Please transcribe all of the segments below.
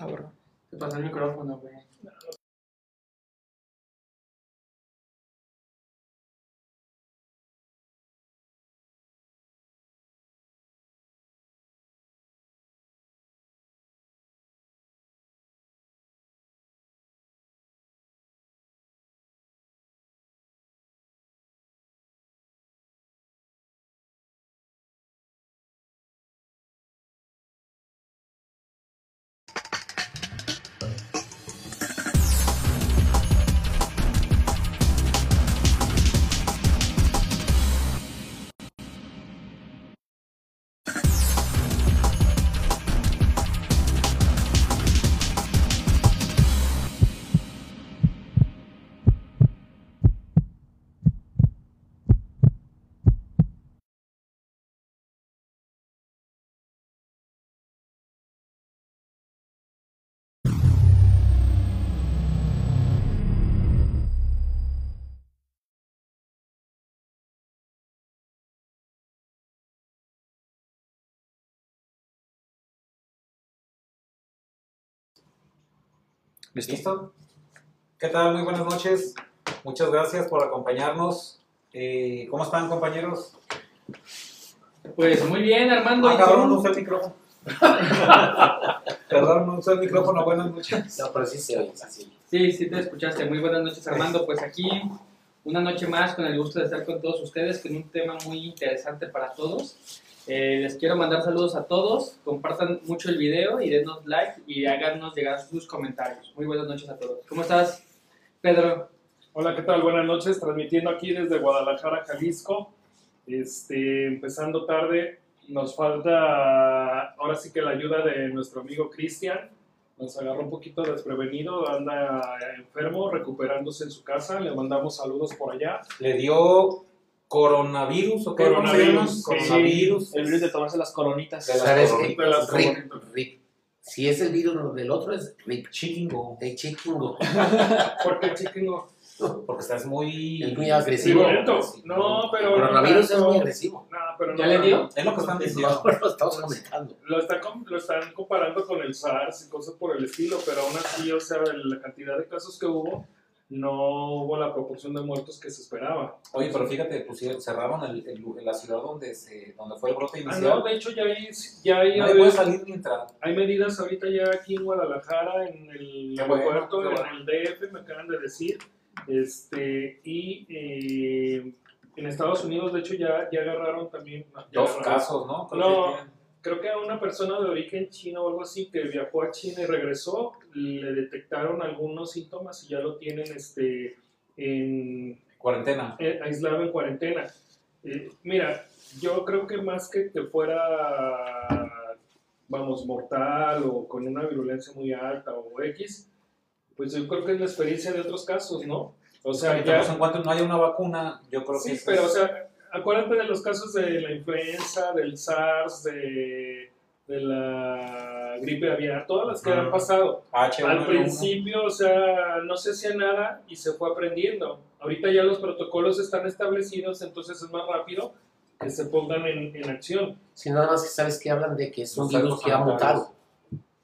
Ahora. Te pasó el micrófono, güey. ¿Listo? ¿Listo? ¿Qué tal? Muy buenas noches. Muchas gracias por acompañarnos. Eh, ¿Cómo están, compañeros? Pues muy bien, Armando. Ah, ¿y cabrón, no usé el micrófono. Perdón, no usé el micrófono. Buenas noches. No, pero sí se oye, sí. Sí, sí te escuchaste. Muy buenas noches, Armando. Pues aquí una noche más con el gusto de estar con todos ustedes con un tema muy interesante para todos. Eh, les quiero mandar saludos a todos. Compartan mucho el video y denos like y háganos llegar sus comentarios. Muy buenas noches a todos. ¿Cómo estás, Pedro? Hola, ¿qué tal? Buenas noches, transmitiendo aquí desde Guadalajara, Jalisco. Este, empezando tarde, nos falta ahora sí que la ayuda de nuestro amigo Cristian. Nos agarró un poquito desprevenido, anda enfermo, recuperándose en su casa. Le mandamos saludos por allá. ¿Le dio coronavirus o qué? ¿Cómo se llama? Coronavirus, sí. Coronavirus. El virus de tomarse las coronitas. De las ¿Sabes coronitas. qué? Rick. Rick. Si es el virus del otro, es Rick. Chiquingo. De chiquingo. Porque chiquingo. Porque estás muy... Es muy agresivo. No, pero. El coronavirus es muy agresivo. No, pero ¿Ya no, le no, dio? Es lo que están diciendo. No, lo estamos comentando. Lo están, com- lo están comparando con el SARS y cosas por el estilo, pero aún así, o sea, la cantidad de casos que hubo, no hubo la proporción de muertos que se esperaba. Oye, pero fíjate, pusieron, cerraron el, el- la ciudad donde, se, donde fue el brote Ah, inicial. no, de hecho ya hay, ya hay, Nadie puede salir ni entrar. hay medidas ahorita ya aquí en Guadalajara, en el bueno, aeropuerto, en el DF, me acaban de decir, este, y eh, en Estados Unidos, de hecho, ya, ya agarraron también... ya Dos agarraron- casos, ¿no? Creo No. Creo que a una persona de origen chino o algo así que viajó a China y regresó, le detectaron algunos síntomas y ya lo tienen este, en, Cuarentena. eh, aislado en cuarentena. Eh, mira, yo creo que más que que fuera, vamos, mortal o con una virulencia muy alta o X, pues yo creo que es la experiencia de otros casos, ¿no? O sea, ya... en cuanto no haya una vacuna, yo creo que Sí, pero o es- sea, acuérdate de los casos de la influenza, del SARS, de, de la gripe aviar, todas las que han pasado. H1N1. Al principio, o sea, no se hacía nada y se fue aprendiendo. Ahorita ya los protocolos están establecidos, entonces es más rápido que se pongan en, en acción. Si nada más que sabes que hablan de que es un virus que ha mutado.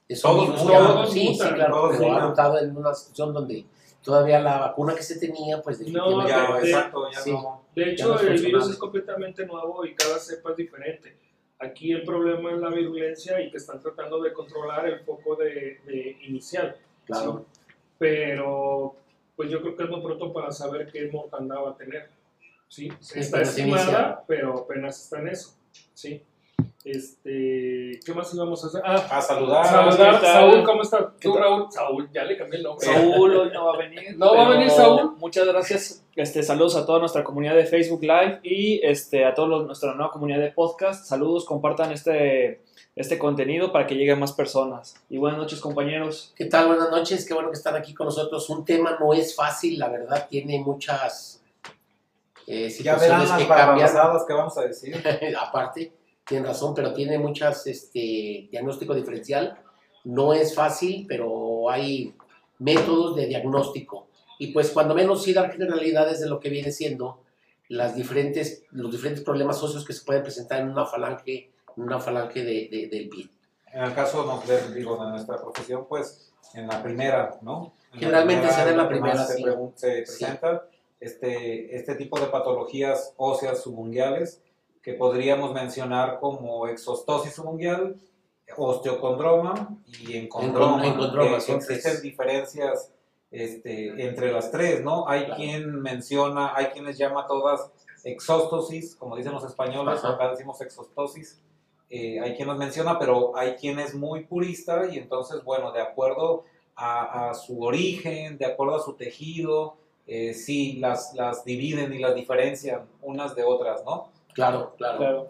Es un Todos virus mutan, que ha- todos Sí, sí, mutan, claro, todos pero ha mutado en una situación donde todavía la vacuna que se tenía, pues definitivamente Ya, No, es- exacto, ya sí. no. De hecho, el virus es completamente nuevo y cada cepa es diferente. Aquí el problema es la virulencia y que están tratando de controlar el foco de, de inicial. Claro. Sí. Pero, pues yo creo que es muy pronto para saber qué mortandad va a tener. ¿sí? Sí, está estimada, pero apenas está en eso. ¿sí? Este, ¿Qué más íbamos a hacer? Ah, A saludar. saludar. Saúl, ¿cómo estás? ¿Qué Tú? Raúl. Saúl, ya le cambié el nombre. Saúl hoy no va a venir. ¿No va a venir Saúl? Muchas gracias. Este, saludos a toda nuestra comunidad de Facebook Live y este, a toda nuestra nueva comunidad de podcast. Saludos, compartan este, este contenido para que llegue a más personas. Y buenas noches, compañeros. ¿Qué tal? Buenas noches, qué bueno que están aquí con nosotros. Un tema no es fácil, la verdad, tiene muchas eh, Ya verán situaciones las que cambian. que vamos a decir. Aparte, tienen razón, pero tiene muchas, este, diagnóstico diferencial. No es fácil, pero hay métodos de diagnóstico. Y pues cuando menos sí dar generalidades de lo que viene siendo las diferentes, los diferentes problemas socios que se pueden presentar en una falange, en una falange de, de- del virus. En el caso no, de, digo, de nuestra profesión, pues en la primera, ¿no? En Generalmente se da en la primera, Se, sí. se Sí. presenta este, este tipo de patologías óseas subunguales que podríamos mencionar como exostosis subungual, osteocondroma y encondroma. encondroma, que existen diferencias este, entre las tres, ¿no? Hay Claro. quien menciona, hay quienes llama todas exóstosis, como dicen los españoles, Ajá. acá decimos exostosis. Eh, hay quien los menciona, pero hay quien es muy purista y entonces, bueno, de acuerdo a, a su origen, de acuerdo a su tejido, eh, sí las, las dividen y las diferencian unas de otras, ¿no? Claro, claro. Claro.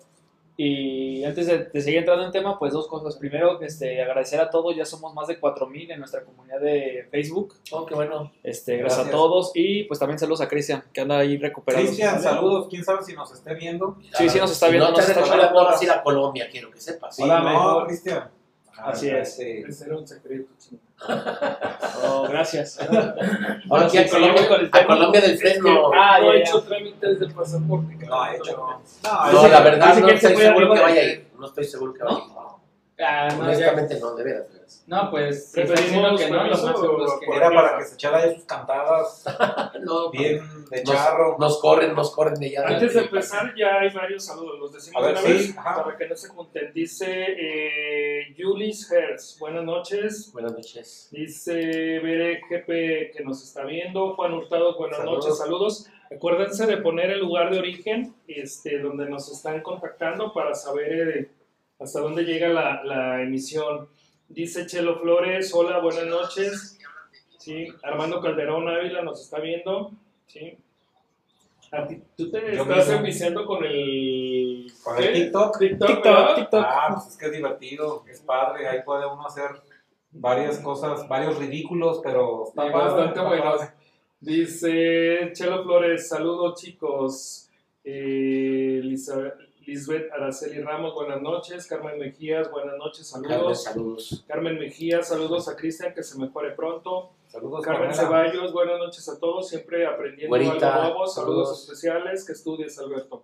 Y antes de, de seguir entrando en tema, pues dos cosas. Primero, este, agradecer a todos, ya somos más de 4000 en nuestra comunidad de Facebook. Oh, qué bueno. Este, gracias, Gracias. a todos y pues también saludos a Cristian, que anda ahí recuperando. Cristian, saludos, quién sabe si nos esté viendo. Sí, sí nos está Si viendo, No nos está no vas a ir porras. a Colombia, quiero que sepas. Sí, Hola, no. Cristian. Así es. Este, Ese era un secreto. chico. Oh, gracias. Ahora sí, a Colombia, seguimos con el a tema. Colombia del Es que Fresno. Ah, no ya, he ya. hecho trámites de pasaporte. no ha hecho. No, Dice la verdad no estoy seguro que vaya a ir. No estoy seguro que vaya a ir. Ah, no, ya- Honestamente no, de veras, veras. no, pues Preferimos diciendo que no, lo más permiso seguro es que... por- Era para que se echara ya sus cantadas No, bien de nos, charro. nos corren, nos corren de allá. Antes de empezar, ya hay varios saludos. Los decimos de una sí, vez ajá. para que no se junten. Dice eh, Julis Hertz, buenas noches. Buenas noches. Dice Bere GP que nos está viendo. Juan Hurtado, buenas Saludos. noches, saludos. Acuérdense de poner el lugar de origen este, donde nos están contactando para saber eh, hasta dónde llega la, la emisión. Dice Chelo Flores, hola, buenas noches. Sí, Armando Calderón Ávila nos está viendo. Sí. A ti- tú te Yo estás enviciando con el, Con el ¿qué? TikTok. TikTok, TikTok. TikTok. Ah, pues es que es divertido, es padre, ahí puede uno hacer varias cosas, varios ridículos, pero está Sí, padre, bastante está buenos. padre. Dice Chelo Flores, saludos chicos. Eh, Lisa- Lisbeth Araceli Ramos, buenas noches. Carmen Mejías, buenas noches, Carmen, saludos. saludos. Carmen Mejías, saludos a Cristian, que se mejore pronto. Saludos, Carmen Pamela. Ceballos, buenas noches a todos, siempre aprendiendo Güerita, algo nuevo. Saludos, saludos. especiales, que estudies, Alberto.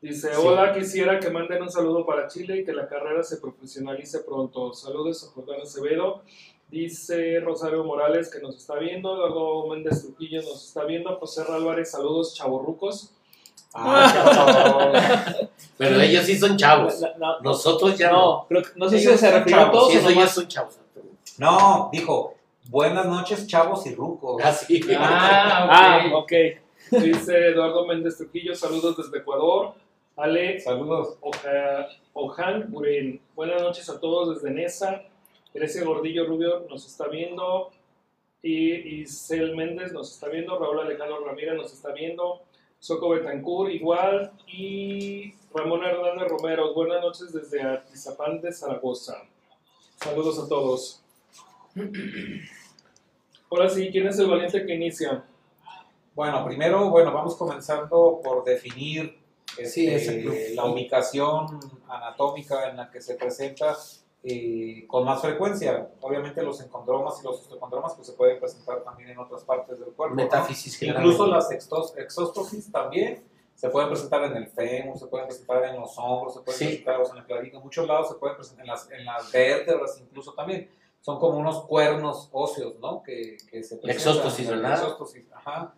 Dice, Sí. hola, quisiera que manden un saludo para Chile y que la carrera se profesionalice pronto. Saludos a Jordán Acevedo. Dice Rosario Morales que nos está viendo, Eduardo Méndez Trujillo nos está viendo, José Álvarez, saludos chavorrucos. Ah. Pero ellos sí son chavos. No, no, Nosotros ya no. no, creo que- no sé si Ellos se refirió a todos Sí, o nomás. son chavos. No, dijo, buenas noches, chavos y rucos. Así. Ah, Ah, ok. ok. Dice Eduardo Méndez Trujillo, saludos desde Ecuador. Ale Saludos. Oja- Ojan Buren, buenas noches a todos desde Nesa. Grecia Gordillo Rubio nos está viendo. Y Isel Méndez nos está viendo. Raúl Alejandro Ramírez nos está viendo. Soco Betancourt igual. Y Ramón Hernández Romero, buenas noches desde Atizapán de Zaragoza. Saludos a todos. Ahora sí, ¿quién es el valiente que inicia? Bueno, primero, bueno, vamos comenzando por definir Sí, este, la ubicación anatómica en la que se presenta eh, con más frecuencia. Obviamente los encondromas y los osteocondromas pues, se pueden presentar también en otras partes del cuerpo. ¿no? Metáfisis Incluso generalmente. las exóstosis también se pueden presentar en el fémur, se pueden presentar en los hombros, se pueden Sí. presentar o sea, en el clavícula, en muchos lados se pueden presentar en las, en las vértebras incluso también. Son como unos cuernos óseos, ¿no? Que, que se presentan. exóstosis, La ¿verdad? exóstosis, ajá.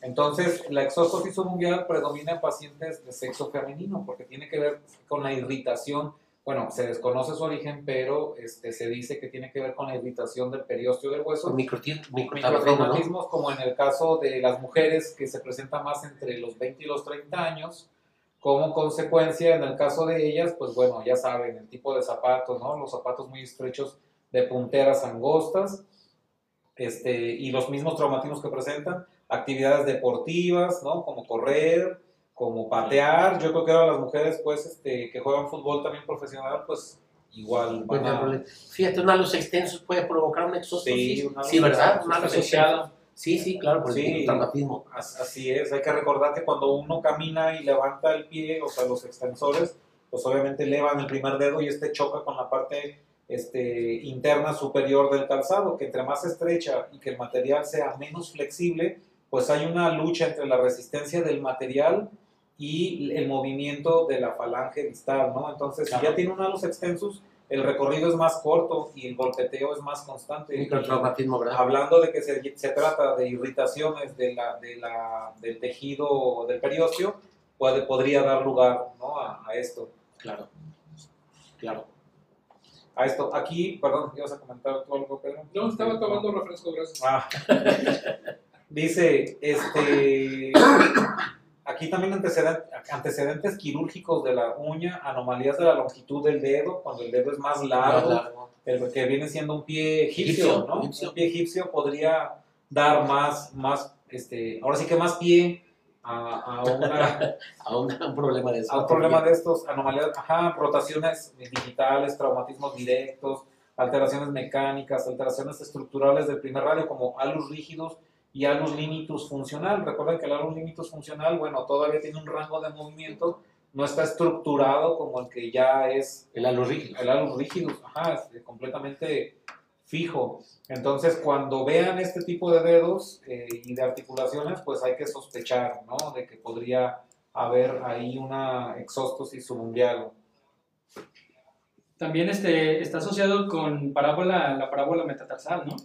Entonces, la exóstosis subungual predomina en pacientes de sexo femenino porque tiene que ver con la irritación. Bueno, se desconoce su origen, pero este, se dice que tiene que ver con la irritación del periósteo del hueso. Con microti- microtraumatismo, ¿no? microtraumatismos como en el caso de las mujeres que se presenta más entre los 20 y los 30 años como consecuencia en el caso de ellas pues bueno ya saben el tipo de zapatos no los zapatos muy estrechos de punteras angostas este y los mismos traumatismos que presentan actividades deportivas no como correr como patear yo creo que ahora las mujeres pues este que juegan fútbol también profesional pues igual van a. Fíjate, un halo extenso puede provocar un exóstosis. Sí, Sí, ¿verdad? Un halo. Sí, sí, claro, por el Sí. microtraumatismo. As- Así es, hay que recordar que cuando uno camina y levanta el pie, o sea, los extensores, pues obviamente elevan el primer dedo y este choca con la parte este, interna superior del calzado, que entre más estrecha y que el material sea menos flexible, pues hay una lucha entre la resistencia del material y el movimiento de la falange distal, ¿no? Entonces, si ya tiene un halos extensos, el recorrido es más corto y el golpeteo es más constante. Microtraumatismo, ¿verdad? Hablando de que se, se trata de irritaciones de la, de la, del tejido del periósteo, puede, podría dar lugar ¿no? a, a esto. Claro. Claro. A esto. Aquí, perdón, ¿ibas a comentar tú algo, Pedro? No, estaba tomando refresco, gracias. Ah. Dice, este, aquí también antecedentes, antecedentes quirúrgicos de la uña, anomalías de la longitud del dedo, cuando el dedo es más largo, Más largo. el que viene siendo un pie egipcio, Egipcio, ¿no? egipcio. Un pie egipcio podría dar más, más, este, ahora sí que más pie a, a una, A un, a un problema de eso. a un problema de estos, anomalías, ajá, rotaciones digitales, traumatismos directos, alteraciones mecánicas, alteraciones estructurales del primer radio como alus rígidos y alus limitus funcional. Recuerden que el alus limitus funcional, bueno, todavía tiene un rango de movimiento, no está estructurado como el que ya es El halo rígido. el alus rígidos, ajá, es completamente fijo. Entonces, cuando vean este tipo de dedos eh, y de articulaciones, pues hay que sospechar, ¿no? De que podría haber ahí una exóstosis subungual. También este, está asociado con parábola, la parábola metatarsal, ¿no?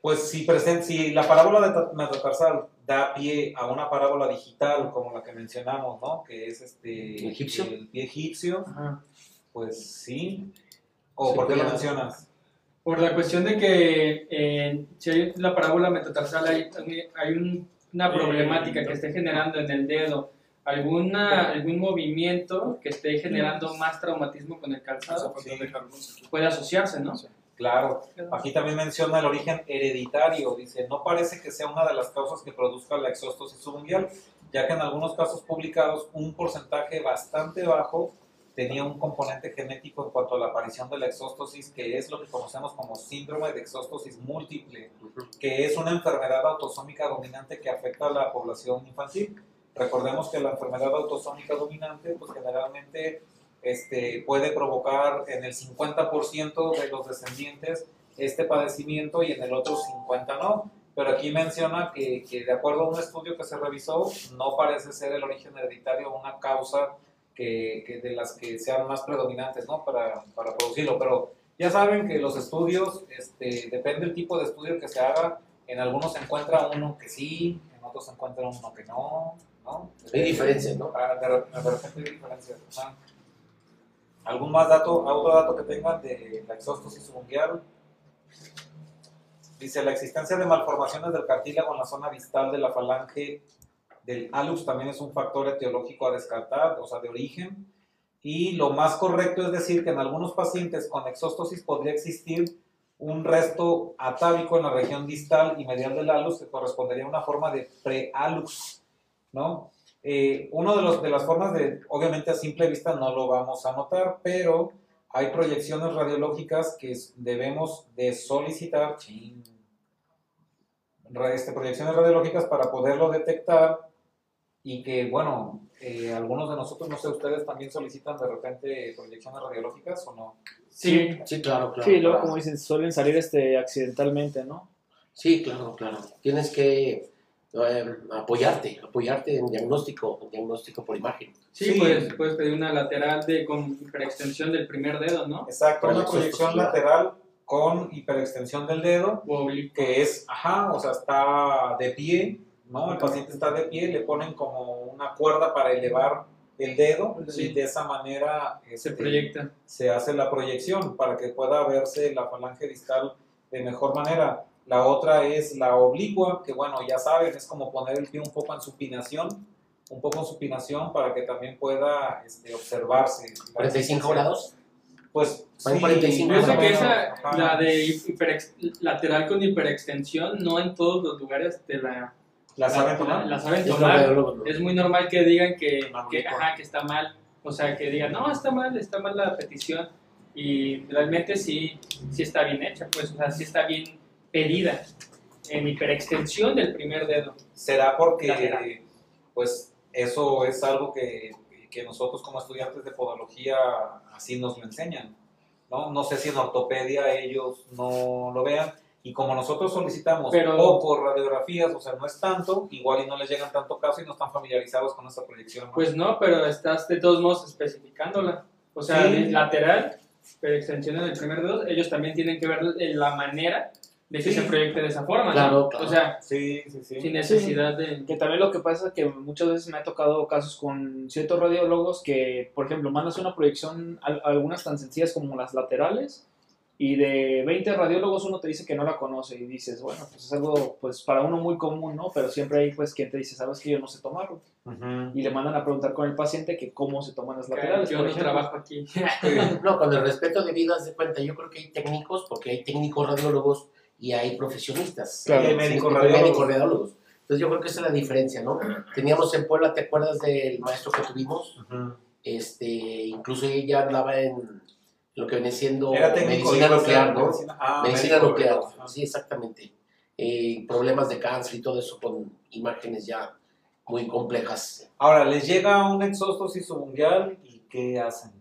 Pues si, presen- si la parábola de ta- metatarsal da pie a una parábola digital, como la que mencionamos, ¿no? Que es este Egipcio. el pie egipcio, Ajá. pues sí. ¿O Sí, por qué lo mencionas? Por la cuestión de que eh, si hay la parábola metatarsal hay, hay un- una problemática que esté generando en el dedo alguna, algún movimiento que esté generando más traumatismo con el calzado, puede asociarse, ¿no? Claro. Aquí también menciona el origen hereditario. Dice, no parece que sea una de las causas que produzca la exóstosis subungual, ya que en algunos casos publicados un porcentaje bastante bajo tenía un componente genético en cuanto a la aparición de la exóstosis, que es lo que conocemos como síndrome de exóstosis múltiple, que es una enfermedad autosómica dominante que afecta a la población infantil. Recordemos que la enfermedad autosómica dominante, pues generalmente este, puede provocar en el 50% de los descendientes este padecimiento y en el otro 50% no. Pero aquí menciona que, que de acuerdo a un estudio que se revisó, no parece ser el origen hereditario una causa que, que de las que sean más predominantes ¿no? para, para producirlo. Pero ya saben que los estudios, este, depende del tipo de estudio que se haga, en algunos se encuentra uno que sí, en otros se encuentra uno que no. ¿no? Hay diferencia, ¿no? Ah, de, re- de repente hay diferencias. ajá. ¿Algún más dato, otro dato que tengan de la exóstosis subungual? Dice, la existencia de malformaciones del cartílago en la zona distal de la falange del alus también es un factor etiológico a descartar, o sea, de origen. Y lo más correcto es decir que en algunos pacientes con exóstosis podría existir un resto atávico en la región distal y medial del alus que correspondería a una forma de prealux, ¿no? Eh, uno de, los, de las formas de, obviamente a simple vista no lo vamos a notar, pero hay proyecciones radiológicas que debemos de solicitar, este, proyecciones radiológicas para poderlo detectar y que, bueno, eh, algunos de nosotros, no sé, ustedes también solicitan de repente proyecciones radiológicas o no. Sí, Sí, claro, claro. Sí, luego, como dicen, suelen salir este, accidentalmente, ¿no? Sí, claro, claro. Tienes que eh, apoyarte, apoyarte en diagnóstico, en diagnóstico por imagen. sí, Sí. Puedes, puedes pedir una lateral de, con hiperextensión del primer dedo, ¿no? Exacto, una proyección lateral con hiperextensión del dedo que es, ajá, o sea, está de pie, ¿no? El paciente está de pie, le ponen como una cuerda para elevar el dedo Sí. y de esa manera se este, proyecta. se hace la proyección para que pueda verse la falange distal de mejor manera. La otra es la oblicua, que bueno, ya saben, es como poner el pie un poco en supinación, un poco en supinación para que también pueda este, observarse. la 45 existencia. grados. Pues sí, 45 más o Fíjate que esa, ajá. la de hiperex- lateral con hiperextensión, no en todos los lugares te la, ¿La saben tomar? la saben tomar. Es muy normal que digan que, que, ajá, que está mal. O sea, que digan, no, está mal, está mal la petición. Y realmente sí, sí está bien hecha, pues, o sea, sí está bien pedida. En hiperextensión del primer dedo. será porque Lateral. pues eso es algo que, que nosotros como estudiantes de podología así nos lo enseñan no no sé si en ortopedia ellos no lo vean y como nosotros solicitamos Pero- poco radiografías o sea no es tanto igual y no les llegan tanto caso y no están familiarizados con esa proyección. Pues no, pero estás de todos modos especificándola. O sea, Sí. lateral, pero extensión en el primer dedo, ellos también tienen que ver la manera de que Sí. se proyecte de esa forma. ¿no? Claro, claro. O sea, Sí, sí, sí. sin necesidad de... Que también lo que pasa es que muchas veces me ha tocado casos con ciertos radiólogos que, por ejemplo, mandas una proyección, al- algunas tan sencillas como las laterales, y de 20 radiólogos uno te dice que no la conoce y dices, bueno, pues es algo pues para uno muy común, ¿no? Pero siempre hay pues quien te dice, sabes que yo no sé tomarlo. Y le mandan a preguntar con el paciente que cómo se toman las laterales. Yo no ejemplo. trabajo aquí. No, con el respeto debido, haz de cuenta, yo creo que hay técnicos, porque hay técnicos radiólogos y hay profesionistas. Claro, Y hay médicos radiólogos. médicos radiólogos. Entonces yo creo que esa es la diferencia, ¿no? Teníamos en Puebla, ¿te acuerdas del maestro que tuvimos? Ujú. Este, incluso ella hablaba en lo que viene siendo Era técnico medicina nuclear, ¿no? medicina- ah, medicina nuclear, sí, exactamente. Eh, problemas de cáncer y todo eso con imágenes ya muy complejas. Ahora, les llega un exóstosis subungual y ¿qué hacen?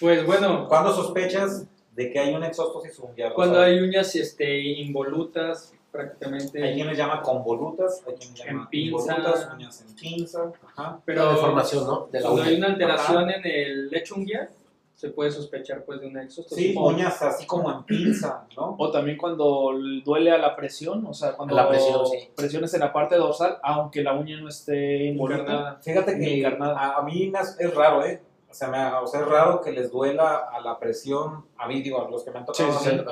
Pues bueno, ¿Cuándo sospechas de que hay un exóstosis subungual? O cuando hay uñas este, involutas, prácticamente... Hay quien les llama convolutas, hay quien les llama En pinza. involutas, uñas en pinza. Ajá. Pero la deformación, ¿no? De la cuando uña. hay una alteración en el lecho unguial, se puede sospechar pues de una exostosis. Sí, uñas así como en pinza, ¿no? O también cuando duele a la presión, o sea, cuando la presión, sí. presiones en la parte dorsal, aunque la uña no esté involuta. Encarnada. Fíjate que a, a mí es raro, ¿eh? O sea, me, o sea, es raro que les duela a la presión, a mí, digo, a los que me han tocado. Sí, a sí, mí.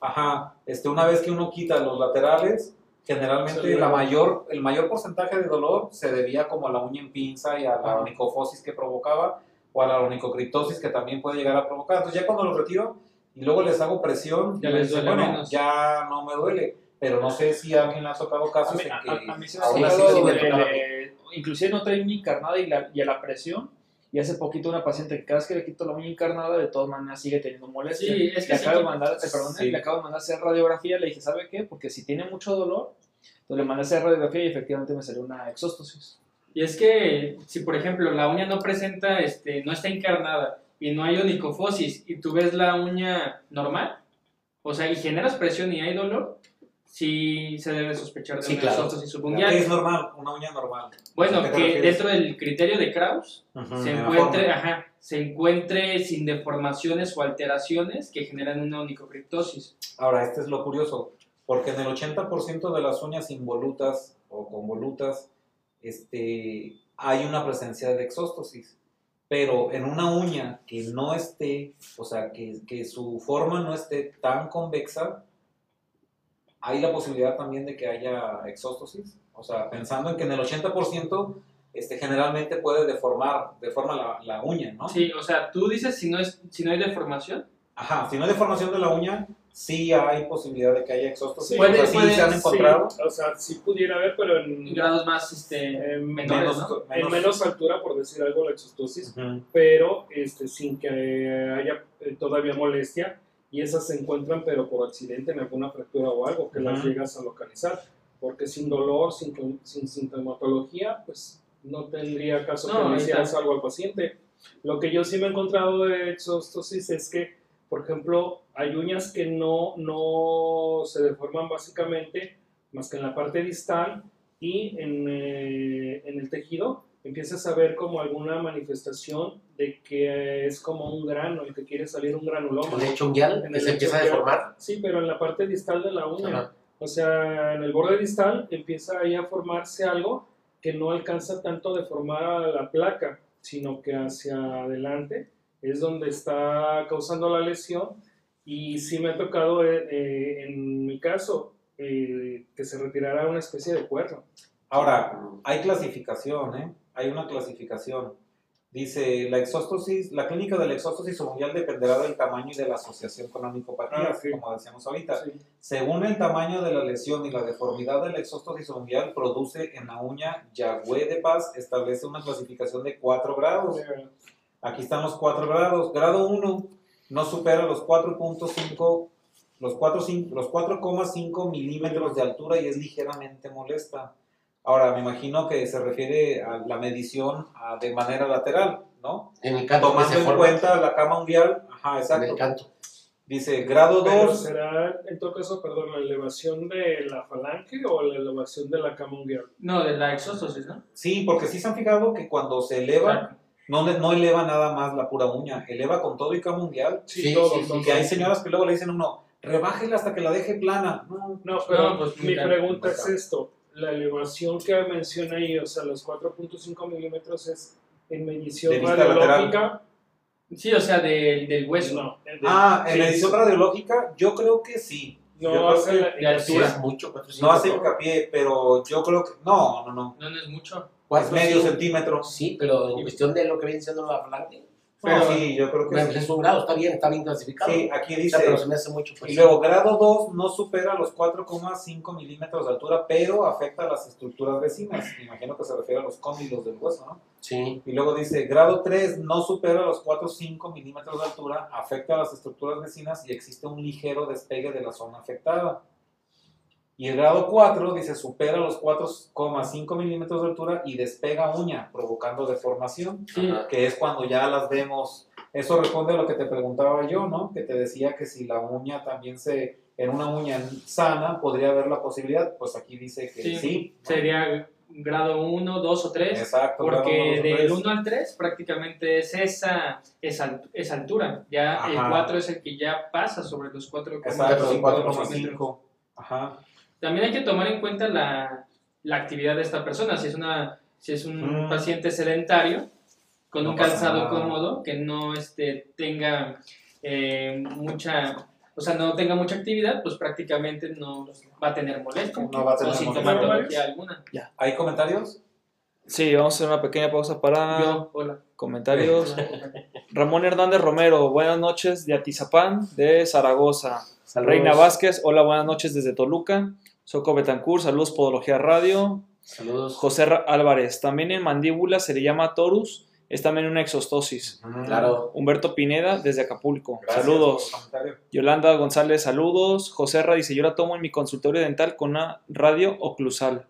Ajá, este, una vez que uno quita los laterales, generalmente Sí. la mayor, el mayor porcentaje de dolor se debía como a la uña en pinza y a la onicofosis que provocaba o a la onicocriptosis que también puede llegar a provocar. Entonces ya cuando los retiro y luego les hago presión, Ya les duele bueno, menos. ya no me duele, pero no sé si a alguien le ha tocado A casos mí, en a- que... a- a mí se me ha tocado sí inclusive no trae uña encarnada y, la, y a la presión. Y hace poquito una paciente que cada vez que le quito la uña encarnada, de todas maneras sigue teniendo molestia. Sí, es que le acabo de mandar, te perdone, Sí. le acabo de mandar a hacer radiografía, le dije, ¿sabe qué? Porque si tiene mucho dolor, entonces le mandé a hacer radiografía y efectivamente me salió una exóstosis. Y es que si por ejemplo la uña no presenta, este, no está encarnada y no hay onicofosis y tú ves la uña normal, o sea, y generas presión y hay dolor, sí se debe sospechar de Sí, una claro. ¿Qué subungual. es normal? Una uña normal. Bueno, ¿A qué te que refieres? dentro del criterio de Kraus Ujú, se en la encuentre, ajá, se encuentre sin deformaciones o alteraciones que generan una onicocriptosis. Ahora, este es lo curioso, porque en el 80% de las uñas involutas o convolutas este, hay una presencia de exóstosis, pero en una uña que no esté, o sea, que, que su forma no esté tan convexa, hay la posibilidad también de que haya exóstosis. O sea, pensando en que en el 80% este, generalmente puede deformar, deforma la, la uña, ¿no? Sí, o sea, tú dices si no, es, si no hay deformación. Ajá, si no hay deformación de la uña, sí hay posibilidad de que haya exóstosis. Sí, o sea, puede- sí puede- se han Sí, encontrado. o sea, sí pudiera haber, pero en, en grados más este, en menores, menos- ¿no? en menos altura, por decir algo, la exostosis, Ujú. pero este, sin que haya eh, todavía molestia, y esas se encuentran, pero por accidente, en alguna fractura o algo, que las Ujú. llegas a localizar, porque sin dolor, sin, sin sintomatología, pues no tendría caso No, que le hicieras está. algo al paciente. Lo que yo sí me he encontrado de exostosis es que, por ejemplo, hay uñas que no, no se deforman básicamente más que en la parte distal y en, eh, en el tejido empiezas a ver como alguna manifestación de que es como un grano, el que quiere salir un granuloma. El unguial, En que el se empieza a deformar. Sí, pero en la parte distal de la uña. Ajá. O sea, en el borde distal empieza ahí a formarse algo que no alcanza tanto a deformar a la placa, sino que hacia adelante es donde está causando la lesión. Y sí me ha tocado, eh, eh, en mi caso, eh, que se retirara una especie de cuerno. Ahora, hay clasificación, ¿eh? Hay una clasificación. Dice, la exóstosis, la clínica de la exóstosis mundial dependerá del tamaño y de la asociación con onicopatías, Ah, sí. como decíamos ahorita. Sí. Según el tamaño de la lesión y la deformidad de la exóstosis mundial, produce en la uña Yagüe de Paz, establece una clasificación de 4 grados. Aquí están los 4 grados. Grado 1 no supera los 4.5, los 4.5 los 4,5 milímetros de altura y es ligeramente molesta. Ahora, me imagino que se refiere a la medición ah, de manera lateral, ¿no? En el canto Tomando en forma. cuenta la cama unguial. Ajá, En el exacto. canto. Dice, grado Pero 2. será, en todo caso, perdón, la elevación de la falange o la elevación de la cama unguial. No, de la exóstosis, ¿no? Sí, porque sí se han fijado que cuando se eleva, no, no eleva nada más la pura uña, eleva con todo y K mundial. Sí, todo, sí, sí, todo. Que hay señoras que luego le dicen a uno, rebájela hasta que la deje plana. No, No, pero No, pues, mi pregunta es bastante. esto. La elevación que menciona ahí, o sea, los 4.5 milímetros es en medición radiológica. Sí, o sea, del, del hueso. No, de- Ah, en sí, la edición radiológica, yo creo que sí. No hace es mucho, cuatro, no cinco, hace hincapié, pero yo creo que. No, no, no. No, no es mucho. Es cuatro, medio centímetro. Sí, pero en cuestión de lo que viene siendo la Pero sí, yo creo que sí. es un grado, está bien, está bien clasificado. Sí, aquí O sea, dice. pero se me hace mucho. Pues, Y luego, grado 2 no supera los 4,5 milímetros de altura, pero afecta a las estructuras vecinas. Me imagino que se refiere a los cóndilos del hueso, ¿no? Sí. Y luego dice, grado 3 no supera los 4,5 milímetros de altura, afecta a las estructuras vecinas y existe un ligero despegue de la zona afectada. Y el grado 4 dice, supera los 4,5 milímetros de altura y despega uña, provocando deformación, Sí. Que es cuando ya las vemos. Eso responde a lo que te preguntaba yo, ¿no? Que te decía que si la uña también se, en una uña sana, podría haber la posibilidad. Pues aquí dice que sí. Sí. Sería grado 1, 2 o 3. Exacto. grado Porque uno, del tres. 1 al 3 prácticamente es esa, esa, esa altura. Ya el Ajá. 4 es el que ya pasa sobre los 4,5 Exacto, sí, 4,5. Ajá. También hay que tomar en cuenta la, la actividad de esta persona. Si es, una, si es un Mm. paciente sedentario, con No un calzado nada. cómodo, que no este, tenga eh, mucha... O sea, no tenga mucha actividad, pues prácticamente no va a tener molestia No va a tener sintomatología alguna. ¿Hay comentarios? Sí, vamos a hacer una pequeña pausa para Yo, hola. comentarios. Ramón Hernández Romero, buenas noches de Atizapán, de Zaragoza. Saludos. Reina Vázquez, hola, buenas noches desde Toluca. Soco Betancourt, saludos Podología Radio. Saludos. José Álvarez, también en mandíbula se le llama torus, es también una exostosis. Claro. Humberto Pineda desde Acapulco, Gracias saludos. Yolanda González, saludos. José Ra dice, yo la tomo en mi consultorio dental con una radio oclusal.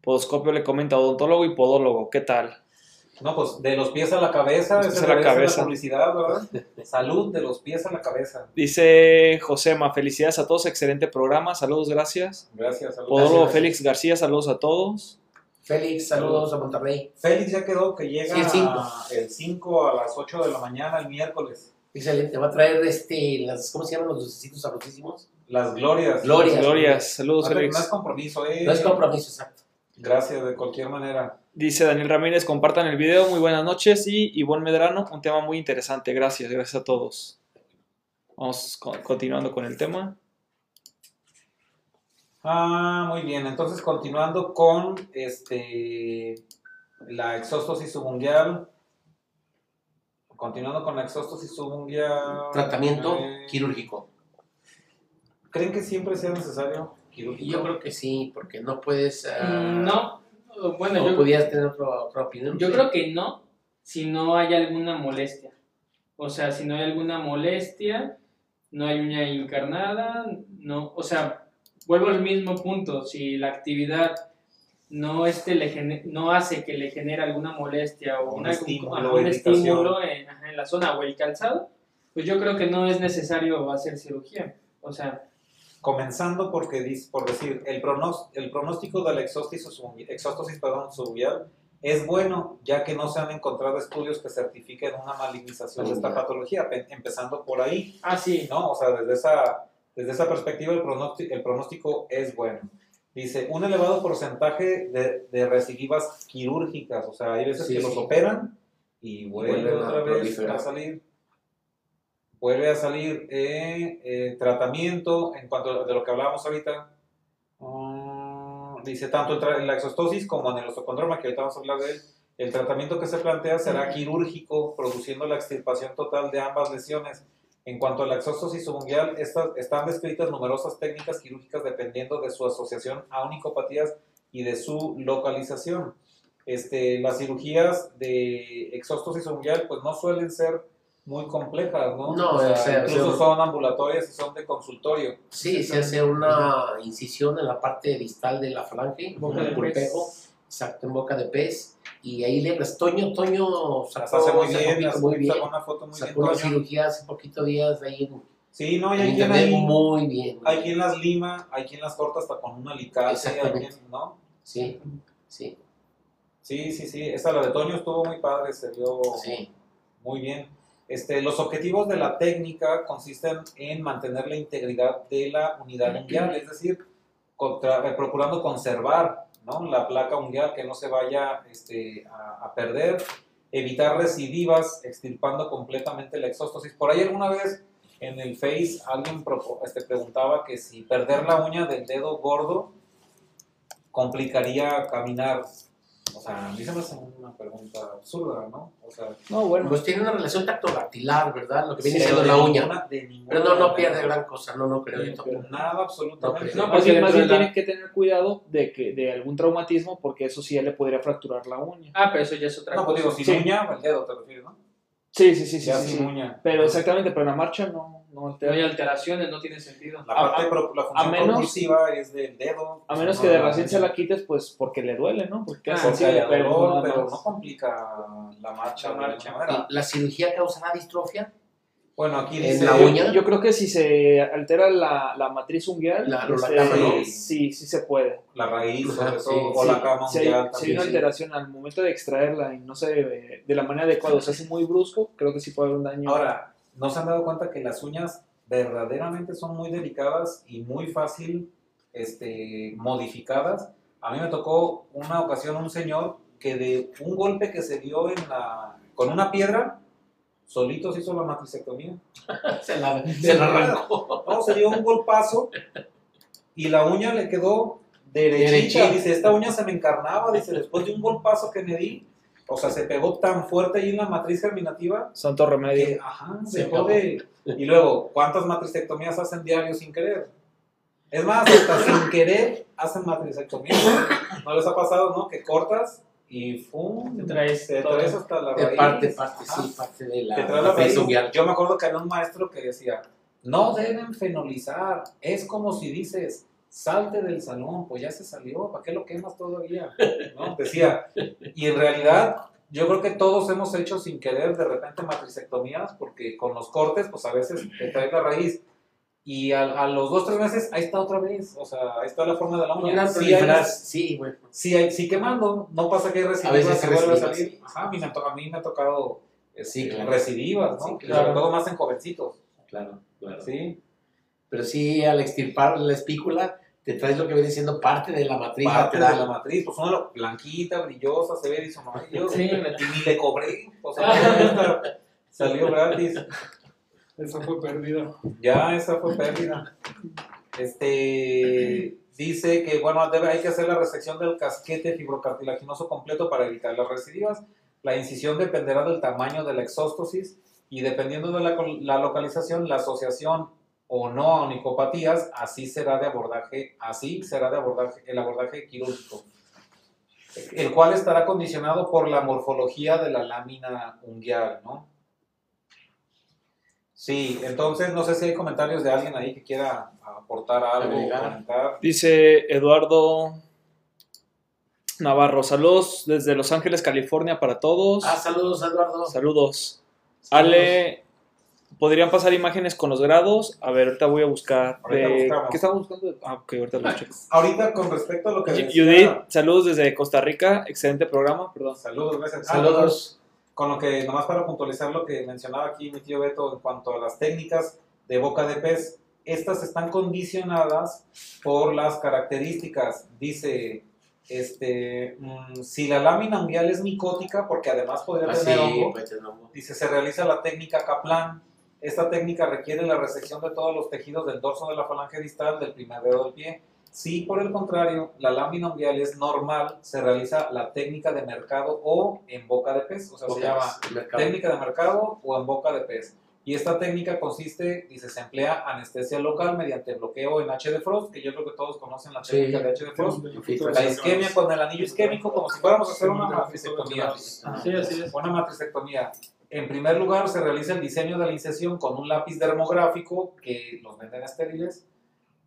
Podoscopio le comenta, odontólogo y podólogo, ¿qué tal? No, pues de los pies a la cabeza, Los esa pies a la ser cabeza. publicidad, ¿verdad? Salud de los pies a la cabeza. Dice Josema, felicidades a todos, excelente programa, saludos, gracias. Gracias, salud. Podólogo Gracias. Félix García, saludos a todos. Félix, saludos a Monterrey. Félix ya quedó que llega Sí, el cinco. el 5 a las 8 de la mañana el miércoles. Excelente. Va a traer este, las, ¿cómo se llaman los dulcecitos sabrosísimos? Las glorias. Glorias. Glorias, saludos No, te- no es Félix. compromiso, eh. No es compromiso, exacto. Gracias, de cualquier manera. Dice Daniel Ramírez, compartan el video, muy buenas noches. Y Ivonne Medrano, un tema muy interesante, gracias, gracias a todos. Vamos co- continuando con el tema. Ah, muy bien. Entonces, continuando con este la exóstosis subungual. Continuando con la exóstosis subungual. Tratamiento eh, quirúrgico. ¿Creen que siempre sea necesario quirúrgico? Yo creo que sí, porque no puedes. ah, Mm, No, bueno, ¿O yo, pudieras tener otra, otra opinión? yo creo que no, si no hay alguna molestia. O sea, si no hay alguna molestia, no hay uña encarnada, no, o sea, vuelvo al mismo punto, si la actividad no, este, le no hace que le genere alguna molestia o Un una- estímulo, un estímulo en la zona o el calzado, pues yo creo que no es necesario hacer cirugía. O sea, Comenzando porque, dis- por decir, el, pronos- el pronóstico de la exóstosis, perdón, es bueno, ya que no se han encontrado estudios que certifiquen una malignización de esta patología, pe- empezando por ahí. ah, sí, ¿no? O sea, desde esa, desde esa perspectiva el pronóstico, el pronóstico es bueno. Dice, un elevado porcentaje de, de recidivas quirúrgicas, o sea, hay veces Sí, que sí. los operan y a otra vez a salir. Vuelve a salir eh, eh, tratamiento, en cuanto a de lo que hablábamos ahorita, mm, dice, tanto en la exostosis como en el osteocondroma, que ahorita vamos a hablar de él, el tratamiento que se plantea será quirúrgico, produciendo la extirpación total de ambas lesiones. En cuanto a la exóstosis subungual, estas, están descritas numerosas técnicas quirúrgicas dependiendo de su asociación a onicopatías y de su localización. Este, las cirugías de exóstosis subungual pues no suelen ser muy complejas, ¿no? No, O sea, o sea, incluso o sea, son ambulatorias y son de consultorio. Sí, se hace una incisión en la parte distal de la falange, Boca de pulpeo, pez. exacto, en boca de pez, y ahí le Toño, Toño sacó, hace muy sacó bien, pico las- muy bien, sacó una foto muy bien. sacó una Toño. cirugía hace poquito días ahí en, Sí, no, y en hay quien ahí, muy bien. hay quien las lima, hay quien las corta hasta con un alicate, hay Exactamente. quien, ¿no? Sí, sí. Sí, sí, sí. Esa, la de Toño, estuvo muy padre, se vio Sí. muy bien. Este, los objetivos de la técnica consisten en mantener la integridad de la unidad unguial, es decir, eh, procurando conservar la placa unguial, que no se vaya este, a, perder, evitar recidivas, extirpando completamente la exóstosis. Por ahí alguna vez en el Face alguien este, preguntaba que si perder la uña del dedo gordo complicaría caminar. O sea, a mí se me hace una pregunta absurda, ¿no? O sea, No, bueno. Pues tiene una relación tactodactilar, ¿verdad? Lo que viene siendo la uña. ninguna- de ninguna Pero no, no pierde gran cosa, no, no creo yo tampoco. Nada, absolutamente. No, No, más porque bien, más la- tienen que tener cuidado de que de algún traumatismo porque eso sí ya le podría fracturar la uña. Ah, pero eso ya es otra No, pues cosa. digo, sin Sí. uña, el dedo te refieres, ¿no? Sí, sí, sí, sí. ya sí, sin sí. uña. Pero exactamente, pero en la marcha no, no No altera. hay alteraciones, no tiene sentido. La A- parte, pro- la función menos- propulsiva es del dedo. A menos no que de la recién se la quites, pues porque le duele, ¿no? Porque Ah, es sensible, hay pero no complica la marcha. La marcha. manera. ¿La cirugía causará distrofia? Bueno, aquí ¿En dice. la uña? Yo creo que si se altera la, la matriz unguial, La- la este, cama, ¿no? sí, sí se puede. La raíz, sobre todo, sí, o Sí, la cama si hay, mundial si hay también. una sí. alteración al momento de extraerla y no se de, de la manera adecuada, o sea, es muy brusco, creo que sí puede haber un daño. Ahora, ¿no se han dado cuenta que las uñas verdaderamente son muy delicadas y muy fácil este, modificadas? A mí me tocó una ocasión un señor que de un golpe que se dio en la, con una piedra, solito se hizo la matricectomía. Se la, se la arrancó. No, se dio un golpazo y la uña le quedó derechita. Derechita. Dice, esta uña se me encarnaba, dice, después de un golpazo que me di, o sea, se pegó tan fuerte ahí en la matriz germinativa Santo remedio. que, ajá, Se dejó de... Y luego, ¿cuántas matricectomías hacen diario sin querer? Es más, hasta sin querer hacen matricectomías. ¿No les ha pasado, no? Que cortas y ¡fum! Te traes te traes hasta la raíz. parte, parte, Ajá. sí, parte de la, Te trae la la raíz. Yo me acuerdo que había un maestro que decía, no deben fenolizar, es como si dices, salte del salón, pues ya se salió, ¿para qué lo quemas todavía? ¿No? Decía, y en realidad yo creo que todos hemos hecho sin querer de repente matricectomías, porque con los cortes, pues a veces te trae la raíz. Y a, a los dos, tres meses, ahí está otra vez. O sea, ahí está la forma de la uña. Sí, hay- sí, bueno. sí, hay- sí quemando, no pasa que hay veces recidivas, se vuelve a salir. Ajá, a mí me, a mí me ha tocado este, Sí, claro. recidivas, ¿no? Sí, claro. Sobre todo más en jovencitos, Claro, claro. ¿sí? Pero sí, al extirpar la espícula, te traes lo que viene siendo parte de la matriz Parte de la matriz, pues una blanquita, brillosa, se ve, dice, yo Sí, me- y ni le cobré, o sea, esta salió gratis. Eso fue perdido. Ya, esa fue pérdida. Este dice que bueno, debe, hay que hacer la resección del casquete fibrocartilaginoso completo para evitar las recidivas. La incisión dependerá del tamaño de la exóstosis y dependiendo de la, la localización, la asociación o no a onicopatías, así será de abordaje, así será de abordaje, el abordaje quirúrgico, el cual estará condicionado por la morfología de la lámina unguial, ¿no? Sí, entonces no sé si hay comentarios de alguien ahí que quiera aportar algo, comentar. Dice Eduardo Navarro, saludos desde Los Ángeles, California para todos. Ah, saludos, Eduardo. Saludos. Ale, ¿podrían pasar imágenes con los grados? A ver, ahorita voy a buscar. Ahorita de- buscamos. ¿Qué estamos buscando? Ah, ok, ahorita lo checo. Ahorita con respecto a lo que decía- Judith, saludos desde Costa Rica. Excelente programa, perdón. Saludos, gracias. Ah, Saludos. con lo que, nomás para puntualizar lo que mencionaba aquí mi tío Beto en cuanto a las técnicas de boca de pez, estas están condicionadas por las características. Dice, este, mm, si la lámina unguial es micótica, porque además podría Así, tener hongo, pues, dice, se realiza la técnica Kaplan. Esta técnica requiere la resección de todos los tejidos del dorso de la falange distal del primer dedo del pie. Si por el contrario la lámina unguial es normal, se realiza la técnica de mercado o en boca de pez, o sea, se llama técnica de mercado o en boca de pez. Y esta técnica consiste, dice, se emplea anestesia local mediante bloqueo en H de Frost, que yo creo que todos conocen la Sí. técnica de H de Frost. Sí, La isquemia con el anillo isquémico, como si fuéramos a hacer una matricectomía. Sí, así es. Una matricectomía. En primer lugar, se realiza el diseño de la incisión con un lápiz dermográfico, que los venden estériles,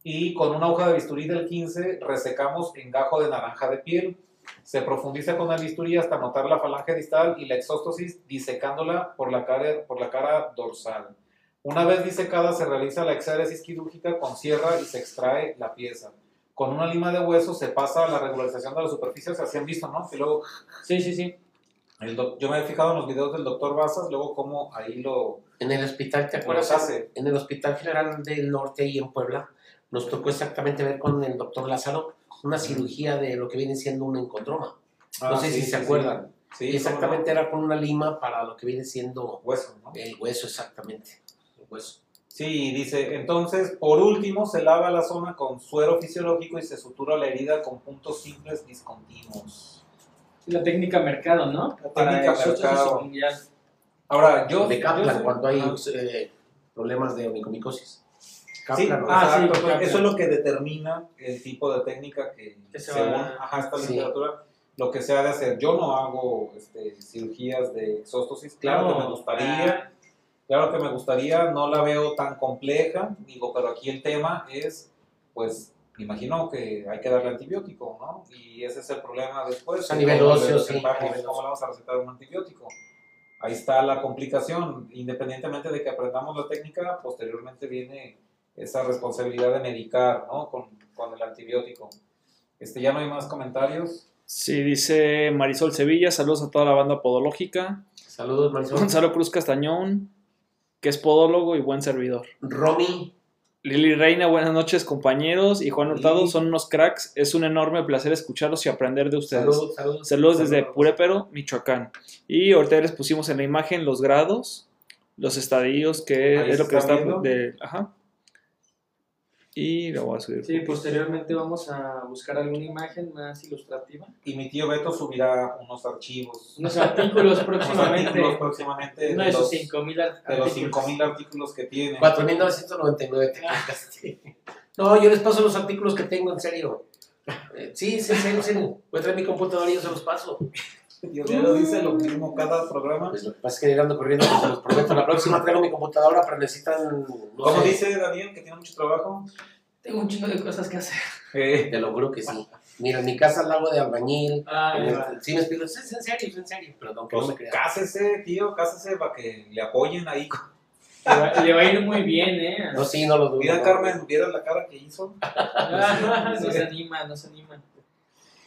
y con una hoja de bisturí del 15 resecamos en gajo de naranja de piel. Se profundiza con el bisturí hasta notar la falange distal y la exóstosis disecándola por la cara, por la cara dorsal. Una vez disecada se realiza la exéresis quirúrgica con sierra y se extrae la pieza. con una lima de hueso se pasa la regularización de las superficies, así han visto, ¿no? Que luego, Sí, sí, sí. El doc- yo me he fijado en los videos del doctor Bazas, luego cómo ahí lo, En el hospital, ¿te acuerdas? hace. En el Hospital General del Norte, ahí en Puebla, nos tocó exactamente ver con el doctor Lázaro una cirugía de lo que viene siendo un encondroma. No sé si se acuerdan. Sí, Y cómo exactamente era con una lima para lo que viene siendo no, hueso, ¿no? el hueso, exactamente. El hueso. Sí, dice, entonces, por último, se lava la zona con suero fisiológico y se sutura la herida con puntos simples discontinuos. La técnica mercado, ¿no? La técnica mercado. mundial. Ahora, yo... de Kaplan, cuando hay Ah, eh, problemas de onicomicosis. Sí, Kaplan, ¿no? Ah, sí, Kaplan. eso es lo que determina el tipo de técnica que, Que se según va- ajá, esta Sí. literatura, lo que se ha de hacer. Yo no hago este, cirugías de exóstosis, claro que me gustaría, claro que me gustaría, no la veo tan compleja, digo, pero aquí el tema es, pues, me imagino que hay que darle antibiótico, ¿no? Y ese es el problema después. A nivel óseo, sí, recetamos- a nivel ¿Cómo le vamos a recetar un antibiótico? Ahí está la complicación. Independientemente de que aprendamos la técnica, posteriormente viene esa responsabilidad de medicar, ¿no? Con, con el antibiótico. Este, ya no hay más comentarios. Sí, dice Marisol Sevilla, saludos a toda la banda podológica. Saludos, Marisol. Gonzalo Cruz Castañón, que es podólogo y buen servidor. Romy, Lili Reina, buenas noches compañeros. Y Juan Hurtado, son unos cracks. Es un enorme placer escucharlos y aprender de ustedes. saludos, saludos. Desde. Purépero, Michoacán. Y ahorita les pusimos en la imagen los grados, los estadios, que Ahí es lo que está de. Ajá. Y lo voy a subir. Sí, posteriormente vamos a buscar alguna imagen más ilustrativa. Y mi tío Beto subirá unos archivos. Unos artículos unos próximamente. artículos próximamente Uno de los, 5000 de los artículos. 5000 artículos que tiene. 4.999 te equivocaste. No, yo les paso los artículos que tengo, en serio. Eh, Sí, sí, en serio. Voy a traer mi computadora y yo se los paso. Dios mío, dice lo mismo cada programa. Pues lo que pasa es que llegando corriendo, pues se los prometo. La próxima traigo mi computadora, pero necesitan. No ¿Cómo sé, dice Daniel que tiene mucho trabajo? Tengo un chingo de cosas que hacer. Eh, Te lo juro que sí. Mira, en mi casa la hago de albañil. Ay, Eh, va. Sí, me explico. Es en serio, es en serio. Pero no, que no pues me crean. cásese, tío, cásese para que le apoyen ahí. le, va, le va a ir muy bien, ¿eh? No, sí, no lo dudo. Mira. Carmen, ¿vieras la cara que hizo? Ah, no se anima, no se anima.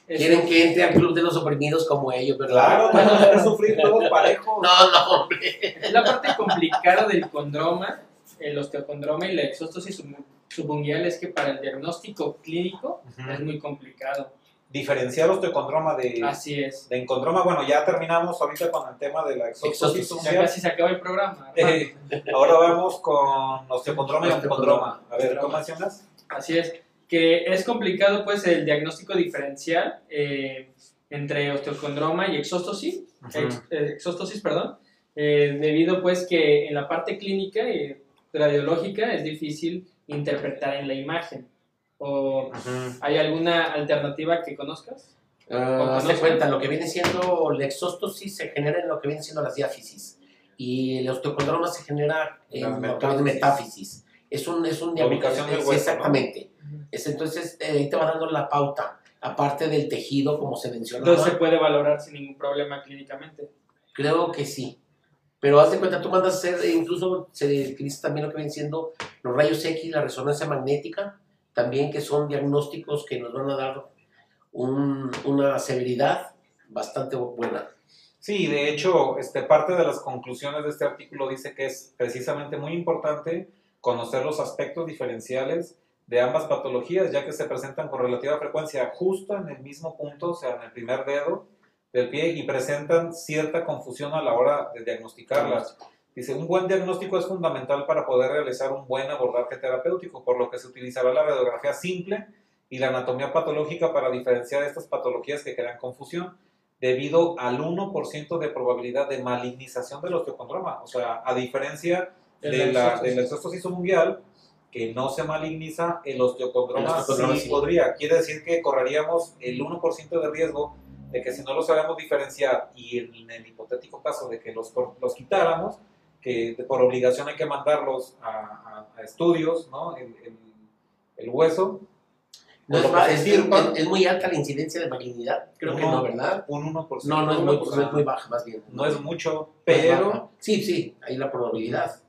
Quieren que entre al club de los oprimidos como ellos, ¿verdad? Claro, van a hacer sufrir todos parejos. No, no, hombre. Es la parte complicada del condroma, el osteocondroma y la exóstosis sub- subungual es que para el diagnóstico clínico es muy complicado. Diferenciar osteocondroma de, Así es. de encondroma. Bueno, ya terminamos ahorita con el tema de la exóstosis ungueal. casi se acaba el programa. Eh, ahora vamos con osteocondroma y oncondroma. A ver, ¿cómo mencionas? Así es. Que es complicado pues el diagnóstico diferencial eh, entre osteocondroma y exóstosis, ex- eh, exóstosis, perdón, eh, debido pues que en la parte clínica y radiológica es difícil interpretar en la imagen. ¿O hay alguna alternativa que conozcas? Ah, hazte cuenta, lo que viene siendo la exóstosis se genera en lo que viene siendo las diáfisis. Y el osteocondroma se genera en viene metáfisis. metáfisis. Es un, es un La ubicación del es- entonces, eh, ahí te va dando la pauta. Aparte del tejido, como se mencionaba. Entonces se puede valorar sin ningún problema clínicamente. Creo que sí. Pero haz de cuenta, tú mandas a hacer, e incluso se utiliza también lo que vienen siendo los rayos X, la resonancia magnética, también que son diagnósticos que nos van a dar un- una severidad bastante buena. Sí, de hecho, este, parte de las conclusiones de este artículo dice que es precisamente muy importante conocer los aspectos diferenciales de ambas patologías, ya que se presentan con relativa frecuencia justo en el mismo punto, o sea, en el primer dedo del pie, y presentan cierta confusión a la hora de diagnosticarlas. Dice, un buen diagnóstico es fundamental para poder realizar un buen abordaje terapéutico, por lo que se utilizará la radiografía simple y la anatomía patológica para diferenciar estas patologías que crean confusión debido al 1% de probabilidad de malignización del osteocondroma. O sea, a diferencia de la, de la exóstosis mundial, que no se maligniza, el osteocondroma, El osteocondroma sí, sí. podría. Quiere decir que correríamos el 1% de riesgo de que si no lo sabemos diferenciar y en el hipotético caso de que los, los quitáramos, que por obligación hay que mandarlos a, a- a estudios, ¿no? El, el- el hueso, No es, que se es, estirpa. es- es muy alta la incidencia de malignidad. Creo que Uno- no, ¿verdad? un 1%. No, no es, muy, no es muy baja, más bien. no es mucho, No es pero... Sí, sí, hay la probabilidad.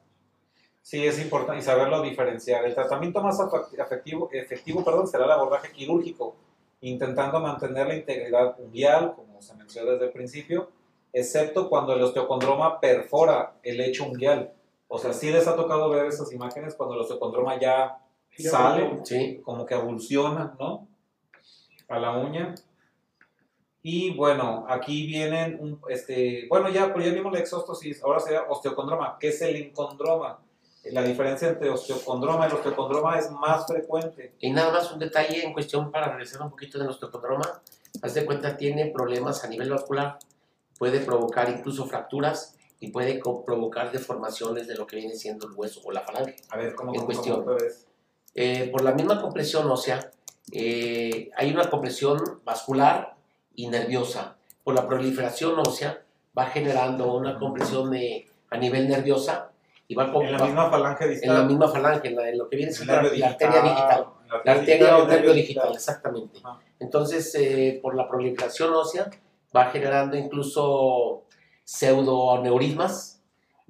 Sí, es importante y saberlo diferenciar. El tratamiento más efectivo, efectivo perdón, será el abordaje quirúrgico, intentando mantener la integridad unguial, como se mencionó desde el principio, excepto cuando el osteocondroma perfora el lecho unguial. O sea, sí les ha tocado ver esas imágenes cuando el osteocondroma ya sale, Sí. como que evoluciona, ¿no? A la uña. Y bueno, aquí vienen, un, este, bueno, ya, pero ya vimos la exóstosis, ahora será osteocondroma. ¿Qué es el encondroma? La diferencia entre osteocondroma y el osteocondroma es más frecuente. Y nada más un detalle en cuestión para regresar un poquito de nuestro osteocondroma. Haz de cuenta, tiene problemas a nivel vascular, puede provocar incluso fracturas y puede provocar deformaciones de lo que viene siendo el hueso o la falange. A ver, ¿cómo, En cómo- cuestión. cómo? Eh, por la misma compresión ósea, eh, hay una compresión vascular y nerviosa. Por la proliferación ósea va generando una compresión de- a nivel nerviosa y va, co- En la va- misma falange distal. en la misma falange, en, la- en lo que viene siendo la, arteria digital. La arteria o nervio digital, exactamente. Entonces, eh, por la proliferación ósea, va generando incluso pseudoneurismas,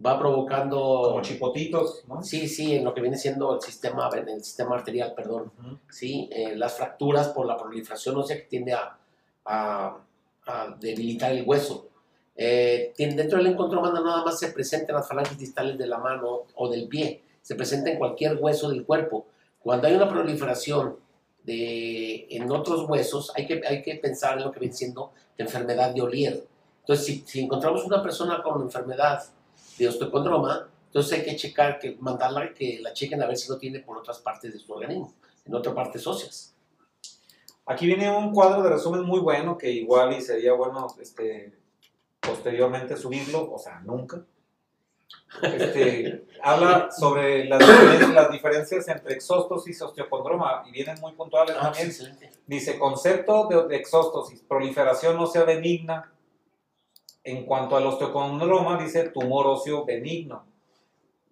va provocando... Como chipotitos, ¿no? Sí, sí, en lo que viene siendo el sistema, en el sistema arterial, perdón. ¿sí? Eh, las fracturas por la proliferación ósea que tiende a, a- a debilitar el hueso. Eh, dentro del encondroma no nada más se presenta en las falanges distales de la mano o del pie, se presenta en cualquier hueso del cuerpo. Cuando hay una proliferación de, en otros huesos, hay que, hay que pensar en lo que viene siendo la enfermedad de Olier. Entonces, si, si encontramos una persona con enfermedad de osteocondroma, entonces hay que checar, que mandarla que la chequen a ver si no tiene por otras partes de su organismo, en otras partes óseas. Aquí viene un cuadro de resumen muy bueno que igual y sería bueno este, posteriormente subirlo, o sea, nunca. Este, habla sobre las diferencias, las diferencias entre exóstosis y osteocondroma y vienen muy puntuales Ah, sí, también. Dice, concepto de, de exóstosis, proliferación ósea benigna. En cuanto al osteocondroma, dice tumor óseo benigno.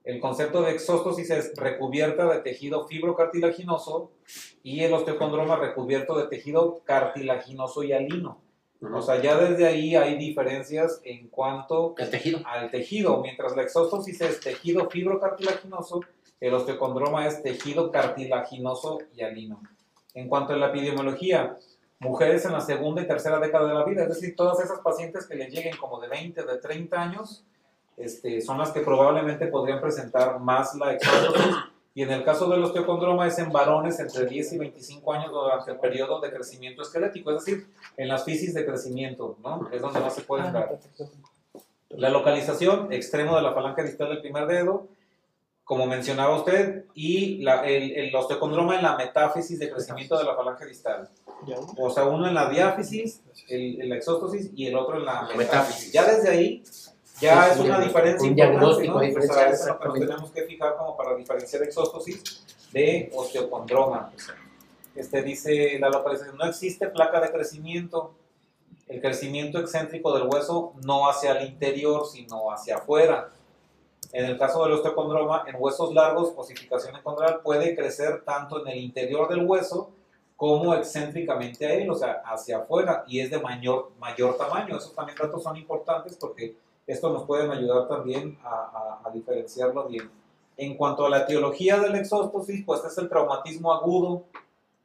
El concepto de exóstosis es recubierta de tejido fibrocartilaginoso y el osteocondroma recubierto de tejido cartilaginoso y alino. O sea, ya desde ahí hay diferencias en cuanto el tejido. al tejido. Mientras la exóstosis es tejido fibrocartilaginoso, el osteocondroma es tejido cartilaginoso y alino. En cuanto a la epidemiología, mujeres en la segunda y tercera década de la vida, es decir, todas esas pacientes que les lleguen como de 20, de 30 años, este, son las que probablemente podrían presentar más la exóstosis. Y en el caso del osteocondroma es en varones entre 10 y 25 años durante el periodo de crecimiento esquelético, es decir, en las fisis de crecimiento, ¿no? Es donde más se pueden dar. La localización, extremo de la falange distal del primer dedo, como mencionaba usted, y la- el, el osteocondroma en la metáfisis de crecimiento de la falange distal. O sea, uno en la diáfisis, el, en la exóstosis, y el otro en la metáfisis. Ya desde ahí, ya Sí, es un una diferencia un diagnóstico ¿no? a O sea, diferenciar, eso es lo que nos tenemos que fijar como para diferenciar exóstosis de osteocondroma. Este dice la localización, no existe placa de crecimiento. El crecimiento excéntrico del hueso no hacia el interior, sino hacia afuera. En el caso del osteocondroma, en huesos largos, osificación encondral puede crecer tanto en el interior del hueso como excéntricamente a él, o sea, hacia afuera, y es de mayor, mayor tamaño. Esos también datos son importantes porque esto nos pueden ayudar también a, a- a diferenciarlo bien. En cuanto a la etiología del exóstosis, pues es el traumatismo agudo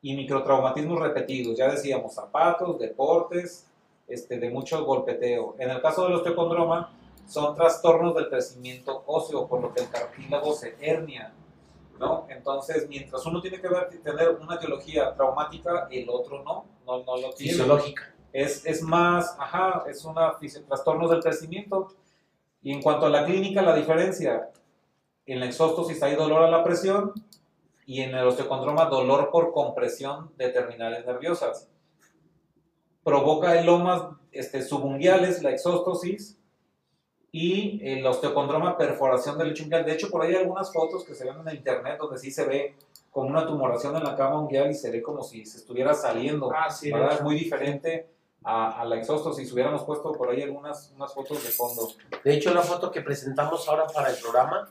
y microtraumatismos repetidos. Ya decíamos, zapatos, deportes, este, de mucho golpeteo. En el caso del osteocondroma, son trastornos del crecimiento óseo, por lo que el cartílago se hernia. ¿no? Entonces, mientras uno tiene que ver, tener una etiología traumática, el otro no, no, no lo tiene Fisiológica. Es, es más, ajá, es una trastornos del crecimiento. Y en cuanto a la clínica, la diferencia, en la exóstosis hay dolor a la presión y en el osteocondroma dolor por compresión de terminales nerviosas. Provoca elomas este, subunguiales, la exóstosis, y el osteocondroma perforación del lecho unguial. De hecho, por ahí hay algunas fotos que se ven en el internet donde sí se ve como una tumoración en la cama unguial y se ve como si se estuviera saliendo. Ah, sí. Es muy diferente a, a la exóstosis. Si hubiéramos puesto por ahí algunas unas fotos de fondo. De hecho, la foto que presentamos ahora para el programa,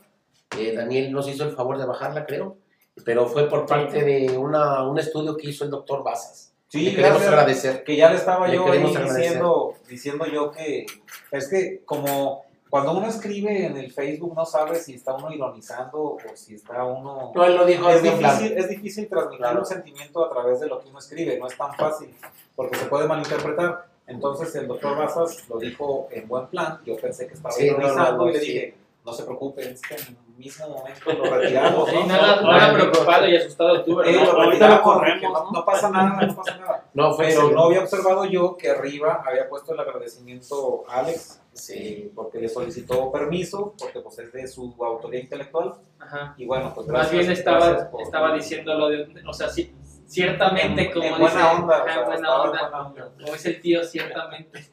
eh, Daniel nos hizo el favor de bajarla, creo, pero fue por parte de una, un estudio que hizo el doctor Basas. Sí, Le queremos gracias. agradecer. Que ya le estaba Le yo diciendo, diciendo yo que es que como Cuando uno escribe en el Facebook no sabe si está uno ironizando o si está uno... No, él lo dijo Es plan. difícil, es difícil transmitir Claro. un sentimiento a través de lo que uno escribe, no es tan fácil, porque se puede malinterpretar. Entonces el doctor Bazas lo dijo en buen plan, yo pensé que estaba Sí, no, ironizando no, no, y le sí. dije, no se preocupe, es que en el mismo momento lo retiramos. Sí, ¿no? nada, no, nada no, preocupado y asustado tú, Eh, ¿verdad? lo ahorita lo corremos, no, pasa nada, no pasa nada. No, fue Pero serio. no había observado yo que arriba había puesto el agradecimiento a Alex, Sí. eh, porque le solicitó permiso, porque pues es de su autoría intelectual, Ajá. y bueno, pues Más bien estaba, por- estaba diciéndolo de, o sea, sí, ciertamente, en, como en dice, buena onda, o sea, buena en onda, buena onda. como dice el tío, ciertamente.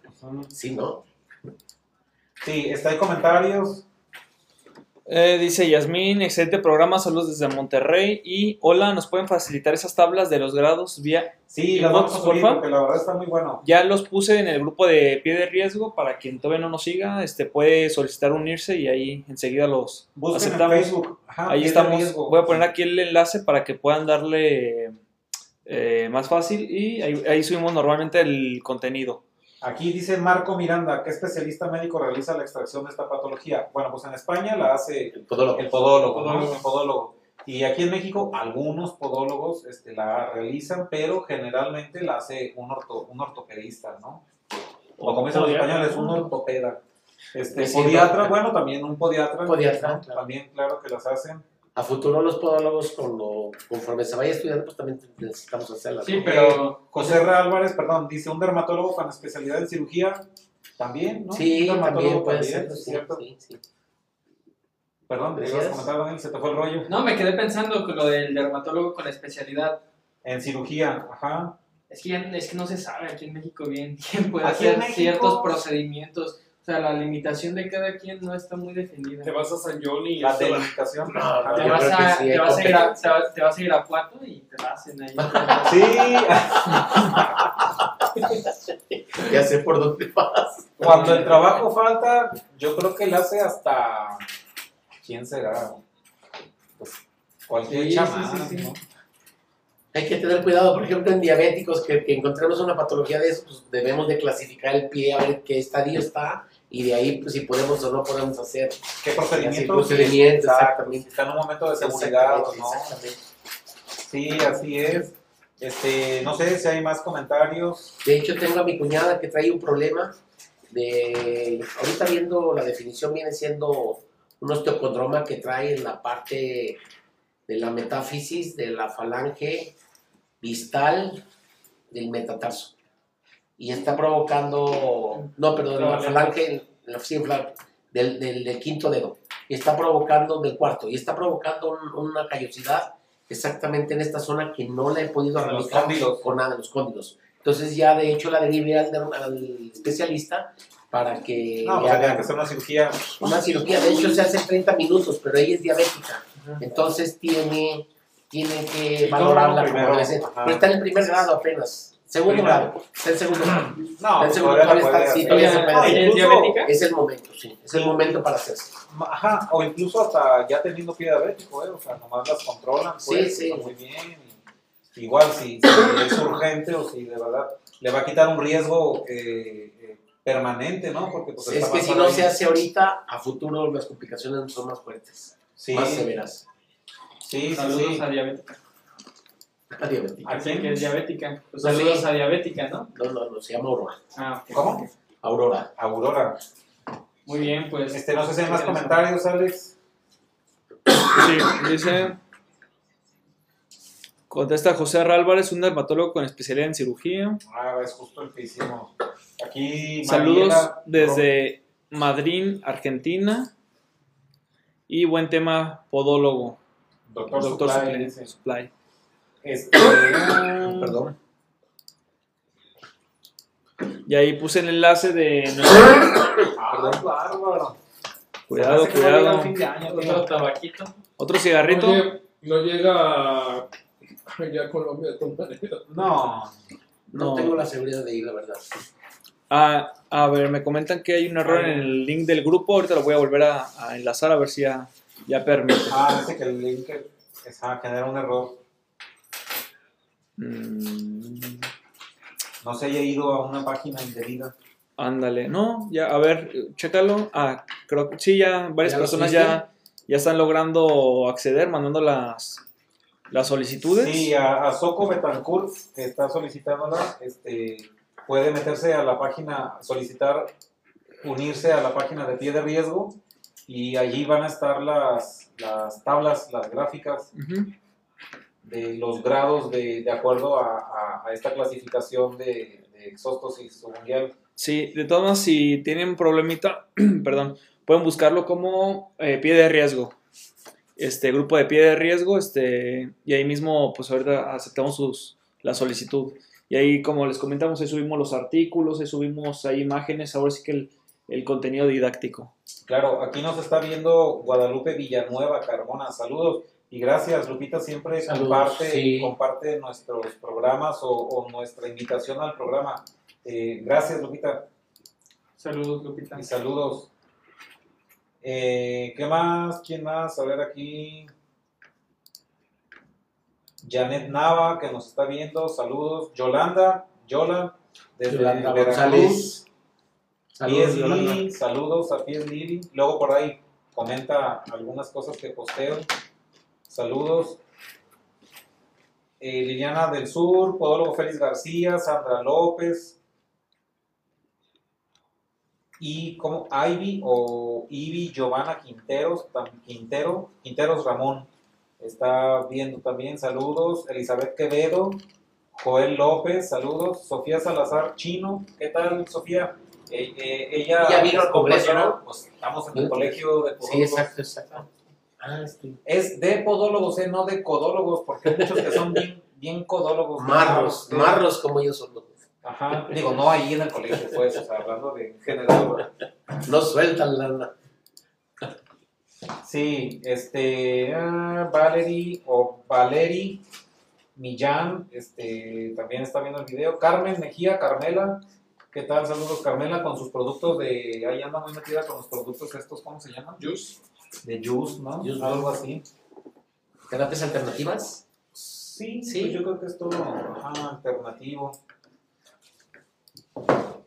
Sí, ¿no? Sí, está hay comentarios. Eh, dice Yasmín, excelente programa, saludos desde Monterrey. Y hola, ¿nos pueden facilitar esas tablas de los grados vía? Sí, las vamos a subir porque la verdad está muy bueno. Ya los puse en el grupo de pie de riesgo para quien todavía no nos siga, este puede solicitar unirse y ahí enseguida los Busquen aceptamos. en Facebook. Ajá, ahí estamos. Voy a poner aquí el enlace para que puedan darle eh, más fácil y ahí, ahí subimos normalmente el contenido. Aquí dice Marco Miranda, ¿qué especialista médico realiza la extracción de esta patología? Bueno, pues en España la hace El podólogo. el podólogo, ¿no? Podólogo. El podólogo. Y aquí en México algunos podólogos este, la realizan, pero generalmente la hace un, orto, un ortopedista, ¿no? O como dicen los españoles, un ortopeda. Este, Sí, podiatra, no. bueno, también un podiatra. Podiatra, ¿no? claro. También, claro que las hacen. A futuro los podólogos, cuando, conforme se vaya estudiando, pues también necesitamos hacerlas. Sí, ¿no? pero José R. Álvarez, perdón, dice un dermatólogo con especialidad en cirugía. También, ¿no? Sí, Un dermatólogo también puede también, ser. es Sí, ¿cierto? sí, sí. Perdón, ¿te ibas a comentar, Daniel? Se te fue el rollo. no, me quedé pensando con lo del dermatólogo con especialidad. En cirugía, ajá. Es que, ya- es que no se sabe aquí en México bien quién puede hacer ciertos procedimientos. O sea, la limitación de cada quien no está muy definida. Te vas a San Johnny y La delimitación. No, Ajá. no, Te vas, a, sí te, vas a ir a, te, vas, te vas a ir a Puato y te la hacen ahí. Sí, Ya sé por dónde vas. cuando el trabajo falta, yo creo que le hace hasta. ¿Quién será? Pues cualquier Sí, sí, chamán, sí, sí. ¿no? Hay que tener cuidado, por ejemplo, en diabéticos, que, que encontremos una patología de eso, pues debemos de clasificar el pie, a ver qué estadio está, y de ahí, pues si podemos o no podemos hacer. ¿Qué procedimientos? procedimientos, exactamente. si Está en un momento de seguridad o no. Exactamente. Sí, así es. Este, no sé si hay más comentarios. De hecho, tengo a mi cuñada que trae un problema de. Ahorita viendo la definición, viene siendo un osteocondroma que trae en la parte de la metáfisis de la falange distal del metatarso. Y está provocando. No, perdón, la falange, la sí, flan- del, del, del quinto dedo. Y está provocando del cuarto. Y está provocando un- una callosidad exactamente en esta zona que no la he podido cóndilos. con nada, en los cóndilos. Entonces ya de hecho la derivé al, al especialista para que No, le pues tenía que hacer una cirugía. una cirugía. De hecho se hace en 30 minutos, pero ella es diabética. Entonces tiene, tiene que ¿Y cómo valorarla lo como. Pero está en el primer grado apenas. Segundo Primero. grado. Está en segundo grado. No, El pues segundo todavía está- sí, No, hacer. ¿Es el momento, sí. Es el momento para hacerse. Ajá, o incluso hasta ya teniendo pie diabético, ¿eh? o sea, nomás las controlan, Sí, pues, sí. está muy bien. igual, si, si es urgente o si de verdad le va a quitar un riesgo eh, eh, permanente, ¿no? Porque pues, Es que si no ahí. se hace ahorita, a futuro las complicaciones son más fuertes, Sí, más severas. sí, sí, Saludos sí. a. La diabética. ¿A quién? que es diabética. Pues No, saludos sí. a diabética, ¿no? No, no, no, se llama Aurora. Ah, ok. ¿Cómo? Aurora. Aurora. Muy bien, pues. Este, no sé si hay más comentarios, Alex. Sí, dice. Contesta José R. Álvarez, un dermatólogo con especialidad en cirugía. Ah, es justo el que hicimos. Aquí, Saludos Mariela desde Madrid, Argentina. Y buen tema, podólogo. Doctor, Doctor Supply, Supply. dice. Supply. Este, Perdón. Y ahí puse el enlace de. Ah, bárbaro. Cuidado, que cuidado. Otro tabaquito. Otro cigarrito. No llega, no llega allá a Colombia de todas maneras. No, No, No. tengo la seguridad de ir, la verdad. Ah, a ver, me comentan que hay un error en el link del grupo. Ahorita lo voy a volver a, a enlazar a ver si ya, ya permite. ah, dice que el link es, ah, genera un error. Mm, No se haya ido a una página indebida. Ándale, no, ya, a ver, chécalo. Ah, creo que sí, ya varias ¿Ya lo personas ya, ya están logrando acceder, mandando las, las solicitudes. Sí, a, a Soco Betancourt, que está solicitándola, este, puede meterse a la página, solicitar unirse a la página de pie de riesgo y allí van a estar las, las tablas, las gráficas. De los grados de, de acuerdo a, a- a esta clasificación de, de exóstosis mundial. Sí, de todas maneras, si tienen un problemita, perdón, pueden buscarlo como eh, pie de riesgo. Este grupo de pie de riesgo, este, y ahí mismo, pues ahorita aceptamos sus, la solicitud. Y ahí, como les comentamos, ahí subimos los artículos, ahí subimos ahí imágenes, ahora sí que el, el contenido didáctico. Claro, aquí nos está viendo Guadalupe Villanueva Carmona. Saludos y gracias, Lupita. Siempre Saludos, comparte, sí. comparte nuestros programas o, o nuestra invitación al programa. Eh, gracias, Lupita, Saludos, Lupita. y saludos. Eh, ¿Qué más? ¿Quién más? A ver aquí. Janet Nava, que nos está viendo. Saludos. Yolanda, Yola, desde Yolanda Veracruz. Saludos, Yolanda. Lili, saludos a Pies Lili. Luego por ahí comenta algunas cosas que posteo. Saludos. Eh, Liliana del Sur, Podólogo Félix García, Sandra López. Y como Ivy o Ivy Giovanna Quinteros, Quintero, Quinteros Ramón. Está viendo también, saludos. Elizabeth Quevedo, Joel López, saludos. Sofía Salazar Chino, ¿qué tal, Sofía? Eh, eh, ella, Ella vino al es congreso, ¿no? pues, estamos en el colegio de Sí, podólogos. exacto, exacto. Ah, estoy. Es de podólogos, eh, no de codólogos, porque hay muchos que son bien, bien codólogos. Marros, ¿no? marros como ellos son. Ajá, digo, no ahí en el colegio, pues, o sea, hablando de general. No sueltan la. Sí, este, ah, Valerie o Valerie Millán, este, también está viendo el video. Carmen Mejía, Carmela, ¿qué tal? Saludos, Carmela, con sus productos de, ahí anda muy metida con los productos estos, ¿cómo se llaman? Juice. De juice, ¿no? Juice, Algo así. ¿Terapias alternativas? Sí, Sí. pues yo creo que es todo ajá, alternativo.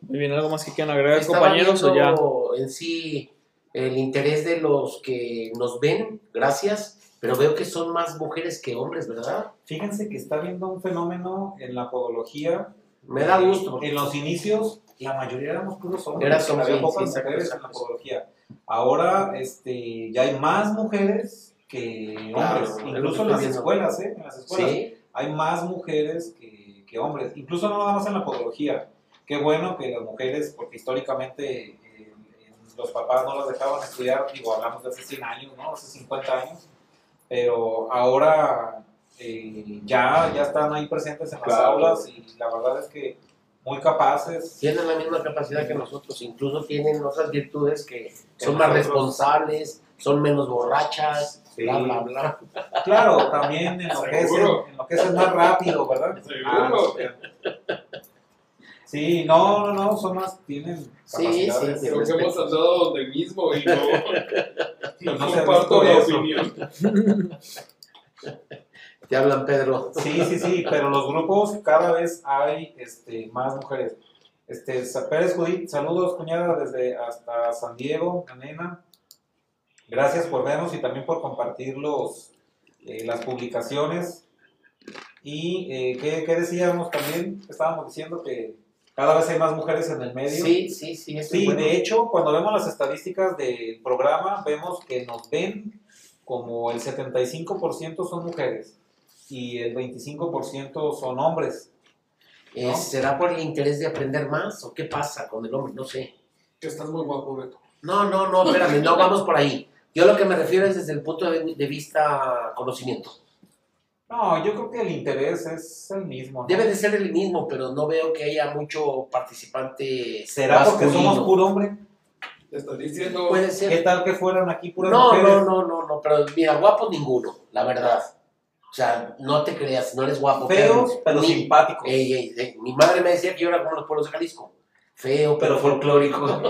Muy bien, ¿algo más que quieran agregar, Estaba compañeros, o ya? viendo en sí el interés de los que nos ven, gracias, pero veo que son más mujeres que hombres, ¿verdad? Fíjense que está habiendo un fenómeno en la podología. Me da Eh, gusto. En los inicios, la mayoría éramos puros hombres. Era sí, exacto, en la podología. Ahora este, ya hay más mujeres que hombres. Incluso en las escuelas, ¿eh? En las escuelas Sí, hay más mujeres que, que hombres. Incluso no nada más en la podología. Qué bueno que las mujeres, porque históricamente eh, eh, los papás no las dejaban estudiar, digo, hablamos de hace 100 años, ¿no? Hace 50 años. Pero ahora eh, ya, ya están ahí presentes en las Claro. aulas y la verdad es que muy capaces. tienen la misma capacidad que nosotros, incluso tienen otras virtudes que son más nosotros. responsables, son menos borrachas, Sí. bla, bla, bla. Claro, también enloquecen, enloquecen más rápido, ¿verdad? Seguro. Ah, sí, no, no, no, son más, tienen Sí, capacidades. sí, Creo que hemos andado donde mismo y no, no No comparto la opinión. Te hablan, Pedro. Sí, sí, sí, pero los grupos cada vez hay este, más mujeres. Este, Pérez Judith, saludos, cuñada, desde hasta San Diego, nena. Gracias por vernos y también por compartir los, eh, las publicaciones. Y, eh, ¿qué, qué decíamos también? Estábamos diciendo que cada vez hay más mujeres en el medio. Sí, sí, sí. Sí, bueno. de hecho, cuando vemos las estadísticas del programa, vemos que nos ven como el 75% son mujeres y el 25% son hombres. Eh, ¿no? ¿Será por el interés de aprender más o qué pasa con el hombre? No sé. Que estás muy guapo, Beto. No, no, no, espérame, no vamos por ahí. Yo lo que me refiero es desde el punto de, vista conocimiento. No, yo creo que el interés es el mismo. ¿no? Debe de ser el mismo, pero no veo que haya mucho participante ¿Será porque masculino. somos puro hombre? Te estás diciendo. Puede ¿Qué ser. tal que fueran aquí puras No, mujeres? no, no, no, no, pero mira, guapo ninguno, la verdad. O sea, no te creas, no eres guapo. Feos, pero Ni- simpáticos. Ey, ey, ey, Mi madre me decía que yo era como los pueblos de Jalisco. Feo, pero Pero folclórico.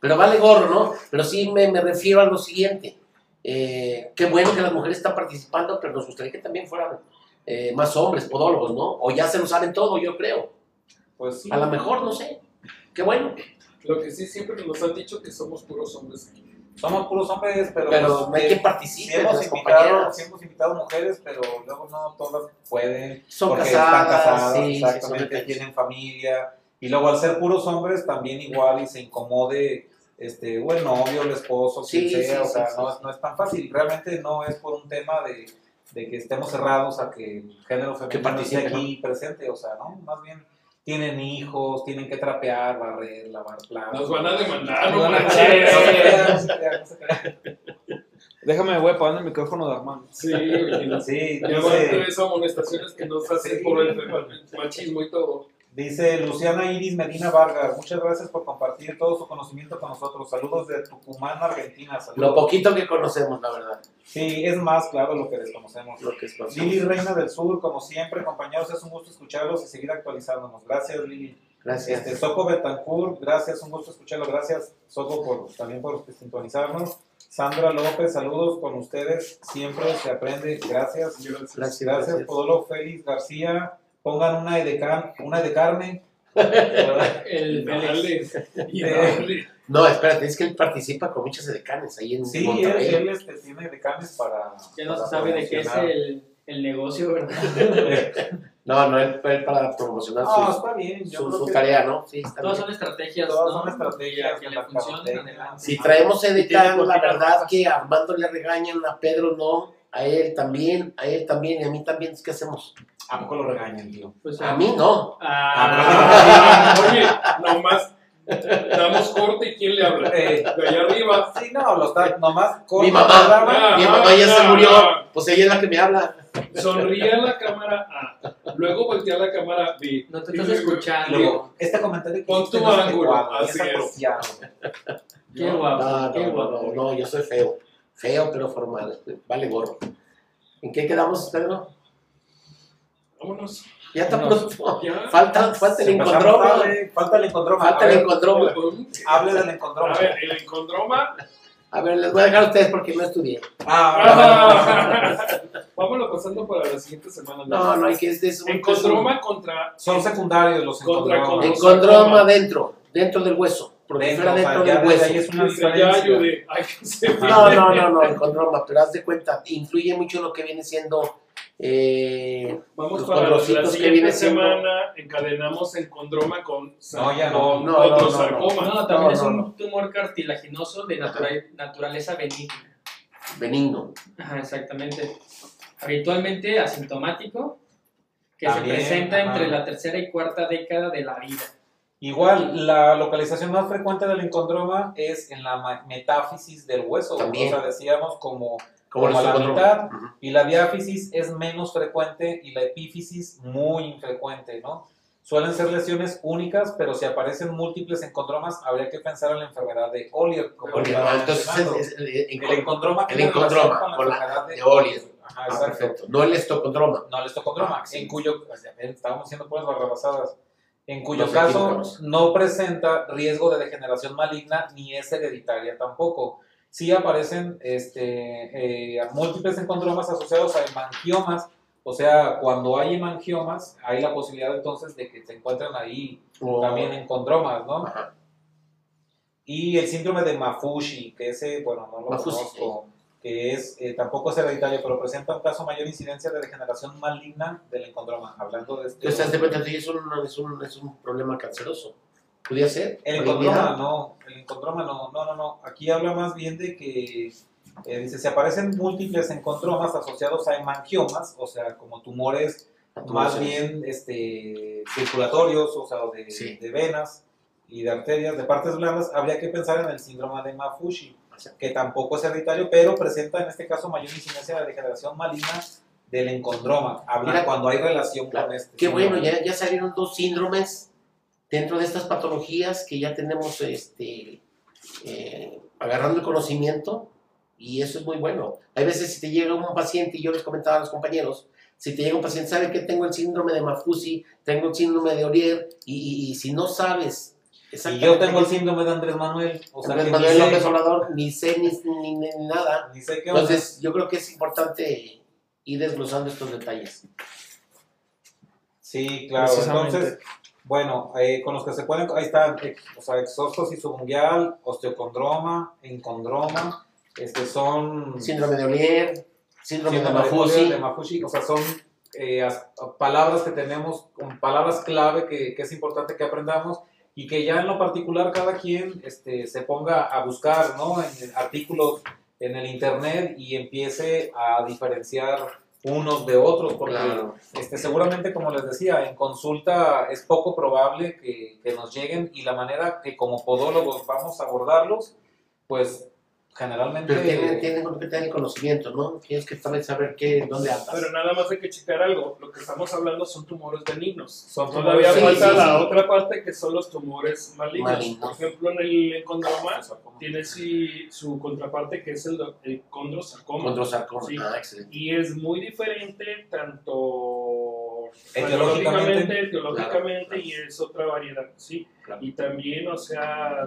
pero vale gorro, ¿no? Pero sí me, me refiero a lo siguiente. Eh, qué bueno que las mujeres están participando, pero nos gustaría que también fueran eh, más hombres, podólogos, ¿no? O ya se lo saben todo, yo creo. Pues sí. A lo mejor, no sé. Qué bueno. Lo que sí siempre nos han dicho que somos puros hombres aquí. Somos puros hombres, pero. Pero no hay eh, que sí hemos, invitado, sí hemos invitado mujeres, pero luego no todas pueden. Son porque casadas, están casadas, sí, exactamente, tienen familia. Y luego al ser puros hombres, también igual y se incomode este, o el novio, el esposo, Sí, quien sea. o sea, no, no es tan fácil. Realmente no es por un tema de, de que estemos cerrados a que el género femenino esté participen, aquí presente. O sea, ¿no? Más bien tienen hijos, tienen que trapear, barrer, lavar platos. Nos van a demandar, no manches. Déjame, voy apagando el micrófono de Armando. Sí. Sí, Ya van tres amonestaciones que nos hacen Sí. por el machismo y todo. Dice Luciana Iris Medina Vargas, muchas gracias por compartir todo su conocimiento con nosotros. Saludos de Tucumán, Argentina. Saludos. Lo poquito que conocemos, la verdad. Sí, es más claro lo que desconocemos. Lo que es conocido. Lili Reina del Sur, como siempre, compañeros, es un gusto escucharlos y seguir actualizándonos. Gracias, Lili. Gracias. Este, Soco Betancourt, gracias, un gusto escucharlo. Gracias, Soco, por, también por sintonizarnos. Sandra López, saludos con ustedes. Siempre se aprende. Gracias. Gracias. Gracias. Gracias, Podolo Félix García. Pongan una de, una de carne. El Félix. Dale. No, espérate, es que él participa con muchas edecanes ahí en Sí, él, Monterrey. él este, tiene decanes para. Ya no para se sabe de qué es el, el negocio, ¿verdad? No, no, él, él para promocionar No, sus- está bien. Yo su, creo su que tarea, ¿no? Sí, está Todas bien. son estrategias, Todas ¿no? son estrategias Que de le funcionen mercadotecnia. adelante. Si traemos edecán, la verdad que a Armando le regañan, a Pedro no, a él también, a él también y a mí también. ¿Qué hacemos? ¿A poco lo regañan, tío? Pues, A mí no. Ah, Oye, nomás damos corte y ¿quién le habla? Eh, De allá arriba. sí, no, lo está nomás. corta Mi el mamá. Mi mamá ya se Ah, murió, ah. pues ella es la que me habla. Sonríe a la cámara A. Luego voltea a la cámara B. no te estás escuchando. Luego, este comentario que Pon tu ángulo, así es apropiado. Qué guapo, No, qué no, guapo. no, no, yo soy feo. Feo, pero formal. Vale gorro. ¿En qué quedamos, Pedro? Vámonos. Ya está Vámonos. pronto. Ya. Falta, falta el encontroma. tarde, Falta el encontroma. Falta A el encontroma. Hable del A encontroma. ver, el encontroma. A ver, les voy a dejar a ustedes porque no estudié. Ah, Vámonos pasando para la siguiente semana. No, no hay que. Es, es un- Encontroma contra. son secundarios los Contra- encontromas. Encontroma dentro, dentro del hueso. Porque Dentro, o sea, del hueso. ahí es una ya. Ay, No, no, no, no, encontroma, pero haz de cuenta, influye mucho lo que viene siendo. Eh, Vamos Los para la condrocitos que siguiente viene semana. Encadenamos encontroma con. No, ya no. con No, no, también es un tumor cartilaginoso de natura- naturaleza benigna. benigno. Ajá, exactamente. Habitualmente asintomático, que También, se presenta ajá. entre la tercera y cuarta década de la vida. Igual, la localización más frecuente del encondroma es en la metáfisis del hueso. También. O sea, decíamos como, Como a la mitad. Y la diáfisis es menos frecuente y la epífisis muy infrecuente, ¿no? Suelen ser lesiones únicas, pero si aparecen múltiples encondromas, habría que pensar en la enfermedad de Ollier. Ah, entonces mencionando. es, es- el, el encondroma el encondroma, con la- enfermedad de Ollier. Ajá, Ah, perfecto. No el estocondroma. No, el estocondroma, Ah, sí. en cuyo, pues, ya estábamos haciendo puras barrabasadas, en cuyo caso no presenta riesgo de degeneración maligna ni es hereditaria tampoco. Sí aparecen este, eh, múltiples encondromas asociados a hemangiomas, o sea, cuando hay hemangiomas, hay la posibilidad entonces de que se encuentren ahí O- también encondromas, ¿no? Ajá. Y el síndrome de Mafushi, que ese, bueno, no lo Mafushi, conozco, que es, eh, tampoco es hereditario, pero presenta un caso mayor incidencia de degeneración maligna del encondroma. Hablando de este. Cuenta, sí, es un, es, un, es un problema canceroso. ¿Podría ser? El encondroma no, el encondroma no, no, no, no. Aquí habla más bien de que, eh, dice, se aparecen múltiples encondromas asociados a hemangiomas, o sea, como tumores más bien este, circulatorios, o sea, de, Sí. de venas y de arterias, de partes blandas, habría que pensar en el síndrome de Mafushi, que tampoco es hereditario, pero presenta en este caso mayor incidencia de degeneración maligna del encondroma, habla cuando hay relación Claro. con este. Qué bueno, síndrome. ya, ya salieron dos síndromes dentro de estas patologías que ya tenemos este, eh, agarrando el conocimiento y eso es muy bueno. Hay veces si te llega un paciente, y yo les comentaba a los compañeros, si te llega un paciente, sabe que tengo el síndrome de Mafusi, tengo el síndrome de Orier, y, y- y si no sabes Y yo tengo el síndrome de Andrés Manuel, o sea, Andrés que Manuel ni, López sé, Obrador, ni sé ni, ni- ni- ni nada. ni sé qué onda. Entonces, yo creo que es importante ir desglosando estos detalles. Sí, claro. Entonces, Bueno, eh, con los que se pueden, ahí están, eh, o sea, exostosis subungual, osteocondroma, encondroma, este son Síndrome de Olier, síndrome, de síndrome de Maffucci. de Maffucci, o sea, son eh, as- palabras que tenemos, palabras clave que, que es importante que aprendamos y que ya en lo particular cada quien este, se ponga a buscar, ¿no? En artículos en el internet y empiece a diferenciar unos de otros, porque Claro. este, seguramente, como les decía, en consulta es poco probable que, que nos lleguen y la manera que como podólogos vamos a abordarlos, pues generalmente... Pero tienen, tienen que tener conocimiento, ¿no? Tienes que también saber qué, dónde andas. Pero nada más hay que checar algo. Lo que estamos hablando son tumores benignos. Son Todavía Sí, falta sí, la sí. otra parte que son los tumores malignos. Malignos. Por ejemplo, en el encondroma tiene su contraparte que es el, el condrosarcoma. Condrosarcoma. Sí. Ah, excelente. Y es muy diferente tanto Etiológicamente. etiológicamente, y es otra variedad, ¿sí? Claro. Y también, o sea,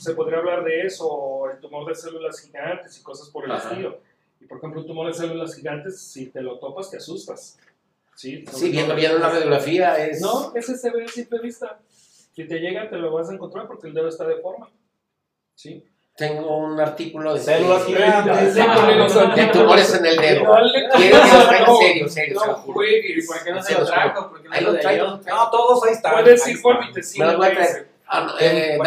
se podría hablar de eso, o el tumor de células gigantes y cosas por el Ajá. estilo. Y por ejemplo, un tumor de células gigantes, si te lo topas, te asustas. Sí, Sí, viendo bien una radiografía es... No, ese se ve a simple vista. Si te llega, te lo vas a encontrar porque el dedo está de forma. Sí. Tengo un artículo de... Células de- gigantes. Ah, de tumores en el dedo. Quiero que lo traiga no, serio, serio, No juegues. ¿Por qué no Se lo los trajo? ¿Por qué no todos ahí están. Puedes ir por mi tecino. Me lo voy a ¿qué traer. Ah, no, eh.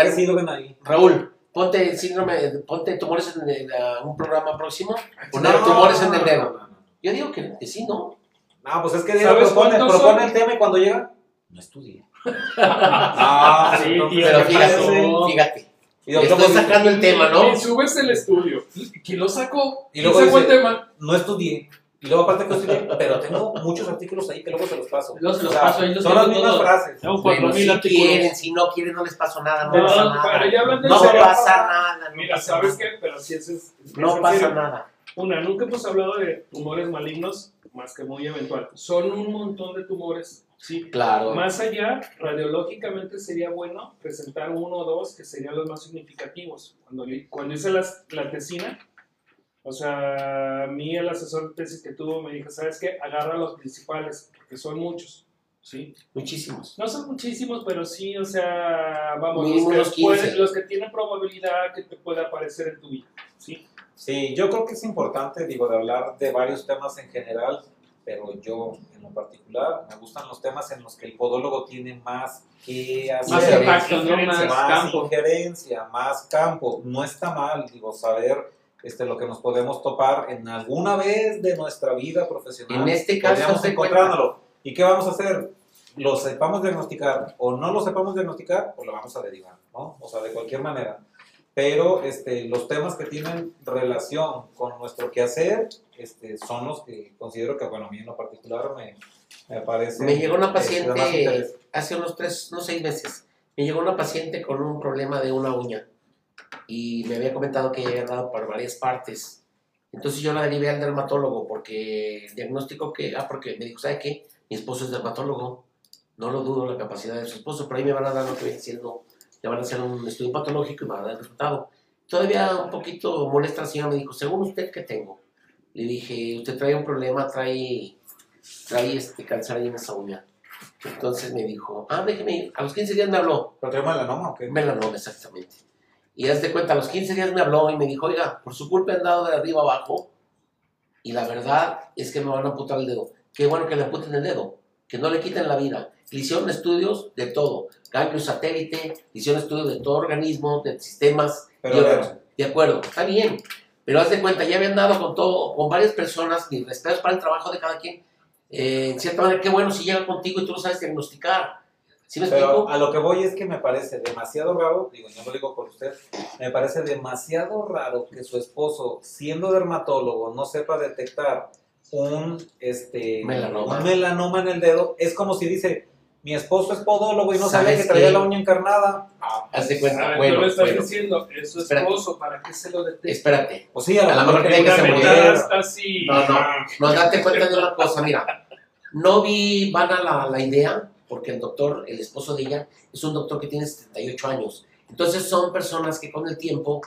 Raúl, ponte el síndrome, ponte tumores en el, ah, un programa próximo. Poner No, tumores en el no, dedo. no, no. Yo digo que, que sí, ¿no? No, pues es que Diego ¿Sabes propone, propone el tema y cuando llega, no estudie. Ah, Sí, entonces, tío, Pero ¿qué fíjate, pasó? fíjate. Y estoy pues, sacando el tema, ¿no? Y subes el estudio. ¿Quién lo sacó? Y ¿Quién luego sacó el tema? no estudié. Y luego aparte que estudié, pero tengo muchos artículos ahí que luego se los paso. Luego se los O sea, paso, ahí los Son las mismas todos. frases. Tengo Bueno, 4000 si artículos. quieren, si no quieren, no les pasa nada, no, No, pasa pero nada. ya No serio. pasa nada. no Mira, pasa ¿sabes nada. qué? Pero si es, es, No pasa serio. nada. Una, nunca hemos hablado de tumores malignos, más que muy eventual. Son un montón de tumores, sí. Claro. Más allá, radiológicamente sería bueno presentar uno o dos que serían los más significativos. Cuando, cuando hice las, la tesina, o sea, a mí el asesor de tesis que tuvo me dijo, ¿sabes qué? Agarra los principales, porque son muchos, ¿sí? Muchísimos. No son muchísimos, pero sí, o sea, vamos, los que, 15. pueden- los que tienen probabilidad que te pueda aparecer en tu vida, ¿sí? Sí, yo creo que es importante, digo, de hablar de varios temas en general, pero yo en lo particular me gustan los temas en los que el podólogo tiene más que hacer. Más impacto, ¿no? Más más campo. injerencia, más campo. No está mal, digo, saber este, lo que nos podemos topar en alguna vez de nuestra vida profesional. En este caso, Podríamos encontrándolo. ¿Y qué vamos a hacer? Lo sepamos diagnosticar o no lo sepamos diagnosticar, pues lo vamos a derivar, ¿no? O sea, de cualquier manera. Pero este, los temas que tienen relación con nuestro quehacer este, son los que considero que, bueno, a mí en lo particular me, me parece... Me llegó una paciente hace unos tres, no seis meses. Me llegó una paciente con un problema de una uña y me había comentado que había andado por varias partes. Entonces yo la derivé al dermatólogo porque el diagnóstico que, ah, porque me dijo, ¿sabe qué? Mi esposo es dermatólogo. No lo dudo la capacidad de su esposo, pero ahí me van a dar lo que viene siendo, le van a hacer un estudio patológico y me van a dar el resultado. Todavía un poquito molesta la señora, me dijo, según usted, ¿qué tengo? Le dije, usted trae un problema, trae, trae este cáncer ahí en esa uña. Entonces me dijo, ah, déjeme ir. A los 15 días me habló. ¿Pero trae melanoma o qué? Melanoma, exactamente. Y haz de cuenta, a los 15 días me habló y me dijo, oiga, por su culpa he andado de arriba abajo y la verdad es que me van a amputar el dedo. Qué bueno que le amputen el dedo, que no le quiten la vida. Le hicieron estudios de todo, ganglio satélite, le hicieron estudios de todo organismo, de sistemas Pero y otros. De acuerdo, está bien. Pero haz de cuenta, ya había andado con todo, con varias personas, mis respetos para el trabajo de cada quien. Eh, en cierta manera, qué bueno si llega contigo y tú lo sabes diagnosticar. ¿Sí me Pero explico? a lo que voy es que me parece demasiado raro, digo, no lo digo por usted, me parece demasiado raro que su esposo, siendo dermatólogo, no sepa detectar un, este, Melanoma. un melanoma en el dedo. Es como si dice, mi esposo es podólogo y no sabía ¿Sabes que traía qué? la uña encarnada. Ah, Haz de A cuenta, ver, bueno, estás bueno, diciendo, es su Espérate. esposo, ¿para qué se lo detecta? espérate. pues sí, a A lo mejor quería que se que se muriera. Así. No, no, no, date cuenta de una cosa, mira, no vi vana la, la idea, porque el doctor, el esposo de ella, es un doctor que tiene 78 años. Entonces son personas que con el tiempo,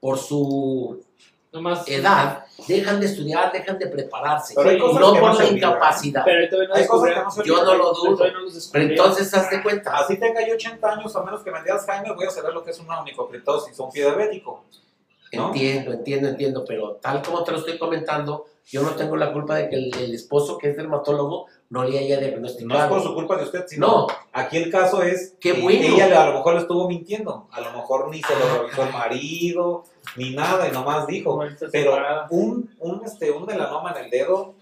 por su, Nomás. edad, dejan de estudiar, dejan de prepararse. Pero hay y cosas no que por la incapacidad. Pero no Hay cosas que descubrían- no se Yo no lo dudo. Pero entonces, hazte cuenta. Así tenga yo 80 años, a menos que me digas Jaime, voy a saber lo que es una onicocriptosis, un pie diabético. ¿no? Entiendo, entiendo, entiendo, pero tal como te lo estoy comentando, yo no tengo la culpa de que el, el esposo que es dermatólogo no le haya No es diagnosticado. por su culpa de usted, sino No, aquí el caso es Qué que bueno. ella a lo mejor le estuvo mintiendo, a lo mejor ni se lo revisó el marido, ni nada, y nomás dijo. Pero un, un, este, un melanoma en el dedo,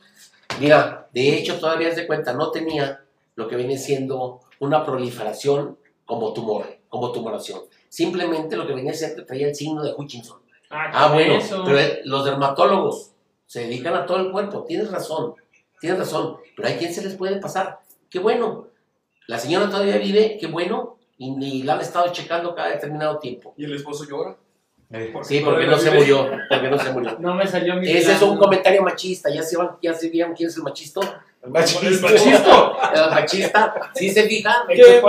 mira, de hecho todavía es de cuenta, no tenía lo que viene siendo una proliferación como tumor, como tumoración. Simplemente lo que venía siendo traía el signo de Hutchinson. Ah, con bueno, eso. pero eh, los dermatólogos se dedican a todo el cuerpo, tienes razón, tienes razón, pero hay quien se les puede pasar. Qué bueno, la señora todavía vive, qué bueno, y, y la han estado checando cada determinado tiempo. Y el esposo llora. eh, Sí, porque no se murió, porque no se murió. No me salió mi. Ese es un comentario machista, ya se, van, ya se vieron quién es el machista. el machismo. El machisto. El machista, sí se fijan. ¿Qué?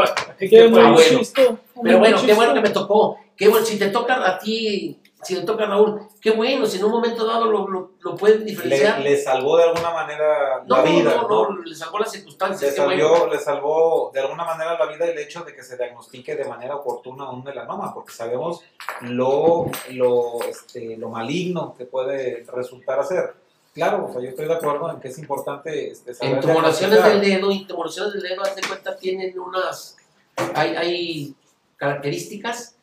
Qué bueno. Pero bueno, qué bueno que me tocó. Qué bueno, si te toca a ti, si te toca a Raúl, qué bueno, si en un momento dado lo, lo, lo pueden diferenciar. Le, le salvó de alguna manera no, la vida, no, ¿no? no, le salvó las Le, circunstancias. qué salvió, bueno. le salvó de alguna manera la vida el hecho de que se diagnostique de manera oportuna un melanoma, porque sabemos lo, lo, este, lo maligno que puede resultar ser. Claro, o sea, yo estoy de acuerdo en que es importante este, saber En tumoraciones diagnosticar. del dedo, del dedo, haz de cuenta, tienen unas. Hay, hay características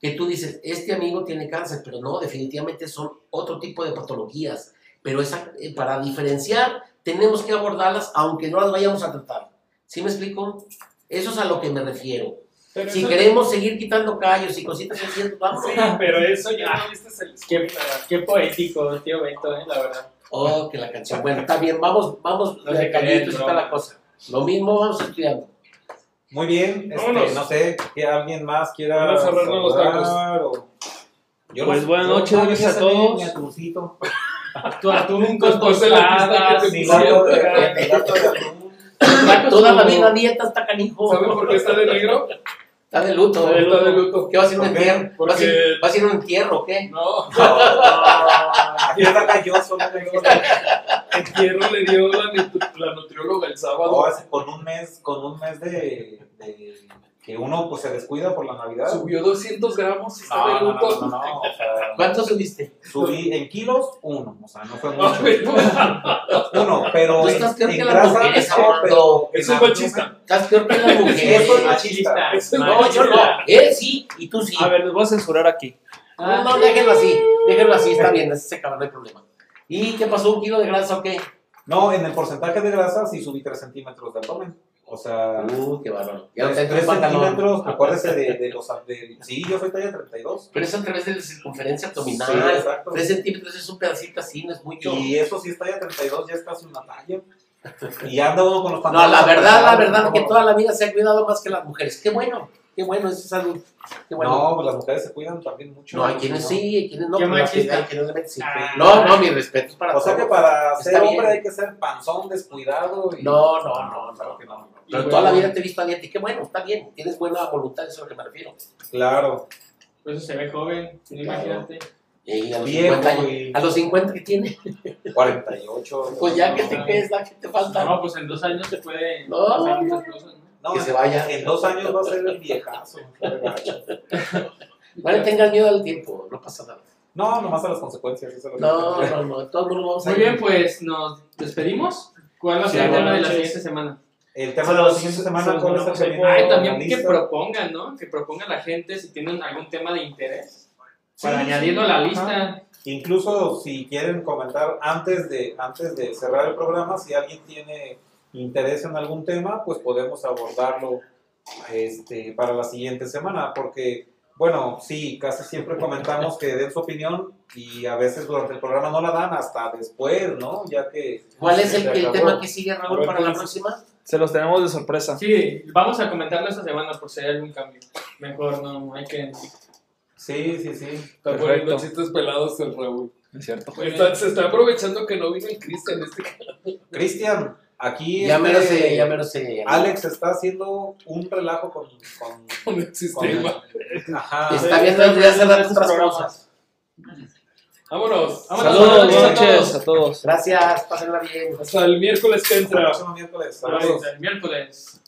que tú dices, este amigo tiene cáncer, pero no, definitivamente son otro tipo de patologías. Pero esa, eh, para diferenciar, tenemos que abordarlas aunque no las vayamos a tratar. ¿Sí me explico? Eso es a lo que me refiero. Pero Si queremos seguir quitando callos y cositas así, vamos. Sí, pero eso ya no viste el Qué, qué poético, tío Beto, eh, la verdad. Oh, que la canción. Bueno, está bien, vamos, vamos No de está la cosa. Lo mismo vamos estudiando. Muy bien, este, no sé, que alguien más quiera Van a los tacos. saludar o- Yo Pues no- buenas noches, no gracias a todos. Tu atún con tostadas. atún. Toda la vida dieta está canijo. ¿Saben por qué está de negro? Está de luto. Está de luto. ¿Qué va a ser un ¿Por qué? entierro? ¿Va a Porque- ser, va a ser un entierro o qué? No, Está calloso, ¿no? el hierro le dio la, nutri- la nutrióloga el sábado. Es con un mes, con un mes de, de que uno pues se descuida por la Navidad. Subió 200 gramos No, no, no, no, no, o sea, ¿Cuánto subiste? subí en kilos uno, o sea, no fue No, mucho. Uno, pero Tú en, estás peor que pero Es en un machista. Estás peor que las mujeres. Eso es Machista. Es No, yo no. Él sí y tú sí. A ver, los voy a censurar aquí. No, no, déjenlo así. Déjenlo así, está bien, así se acaba, no hay problema. ¿Y qué pasó? ¿Un kilo de grasa o qué? No, en el porcentaje de grasa sí subí 3 centímetros de abdomen. O sea, Uh, qué bárbaro. Ya no 3, te entra el pantalón. centímetros, acuérdese de, de los... de- sí, yo soy talla 32. Pero es a través de la circunferencia Sí, abdominal. exacto. 3 centímetros es un pedacito así, no es mucho. Y eso sí es talla 32, ya es casi una talla. Y anda uno con los No, pantalones. la verdad, la verdad, que toda la vida se ha cuidado más que las mujeres. Qué bueno, qué bueno, eso es salud. Qué bueno. No, pues las mujeres se cuidan también mucho. No, hay quienes sí, hay quienes no. Qué pero machista. hay quienes le sí. Ah. No, no, mi respeto es para O sea que para Está ser bien. hombre hay que ser panzón, descuidado. Y... No, no, no, claro no. que no. Pero Y toda la bueno. vida te he visto a dieta y qué bueno, está bien. Tienes buena voluntad, eso es a lo que me refiero. Claro. Por eso se ve joven, imagínate. Y a los, Viejo 50, años- y- a los 50 que tiene, 48. pues ya que te quedes, la que te falta. No, pues en dos años se puede No, pasar no. cosas, ¿no? No, que se vaya. En dos años va a ser el viejazo. No le tengas miedo al tiempo, no pasa nada. No, nomás a las consecuencias. eso es lo que- No, no, no, todo el mundo vamos a Muy bien, pues nos despedimos. ¿Cuál va a ser el tema de la siguiente semana? El tema de la siguiente se semana, ¿cuál es el Ay, también que propongan, ¿no? Que proponga la gente si tienen algún tema de interés para Sí, añadirlo a la ajá. lista. Incluso si quieren comentar antes de, antes de cerrar el programa, si alguien tiene interés en algún tema, pues podemos abordarlo este, para la siguiente semana, porque, bueno, sí, casi siempre comentamos que den su opinión y a veces durante el programa no la dan hasta después, ¿no? Ya que... ¿Cuál es el, tema que sigue, Raúl, para ¿cuál la próxima? Se los tenemos de sorpresa. Sí, vamos a comentarlo esta semana por si hay algún cambio. Mejor no, hay que... Sí, sí, sí. Está poniendo chistes pelados el Raúl. Es cierto. Está- se está aprovechando que no vino el Cristian este Cristian, aquí... Ya me lo este, sé, ya me lo sé. Alex está haciendo un relajo con... con, con el sistema. con- ajá. Está viendo de hacer Estos otras programas. cosas. Vámonos. Vámonos. Saludos, buenas buenas noches a todos. Gracias, pásenla bien. Hasta el miércoles que entra. El próximo miércoles. Saludos. El miércoles.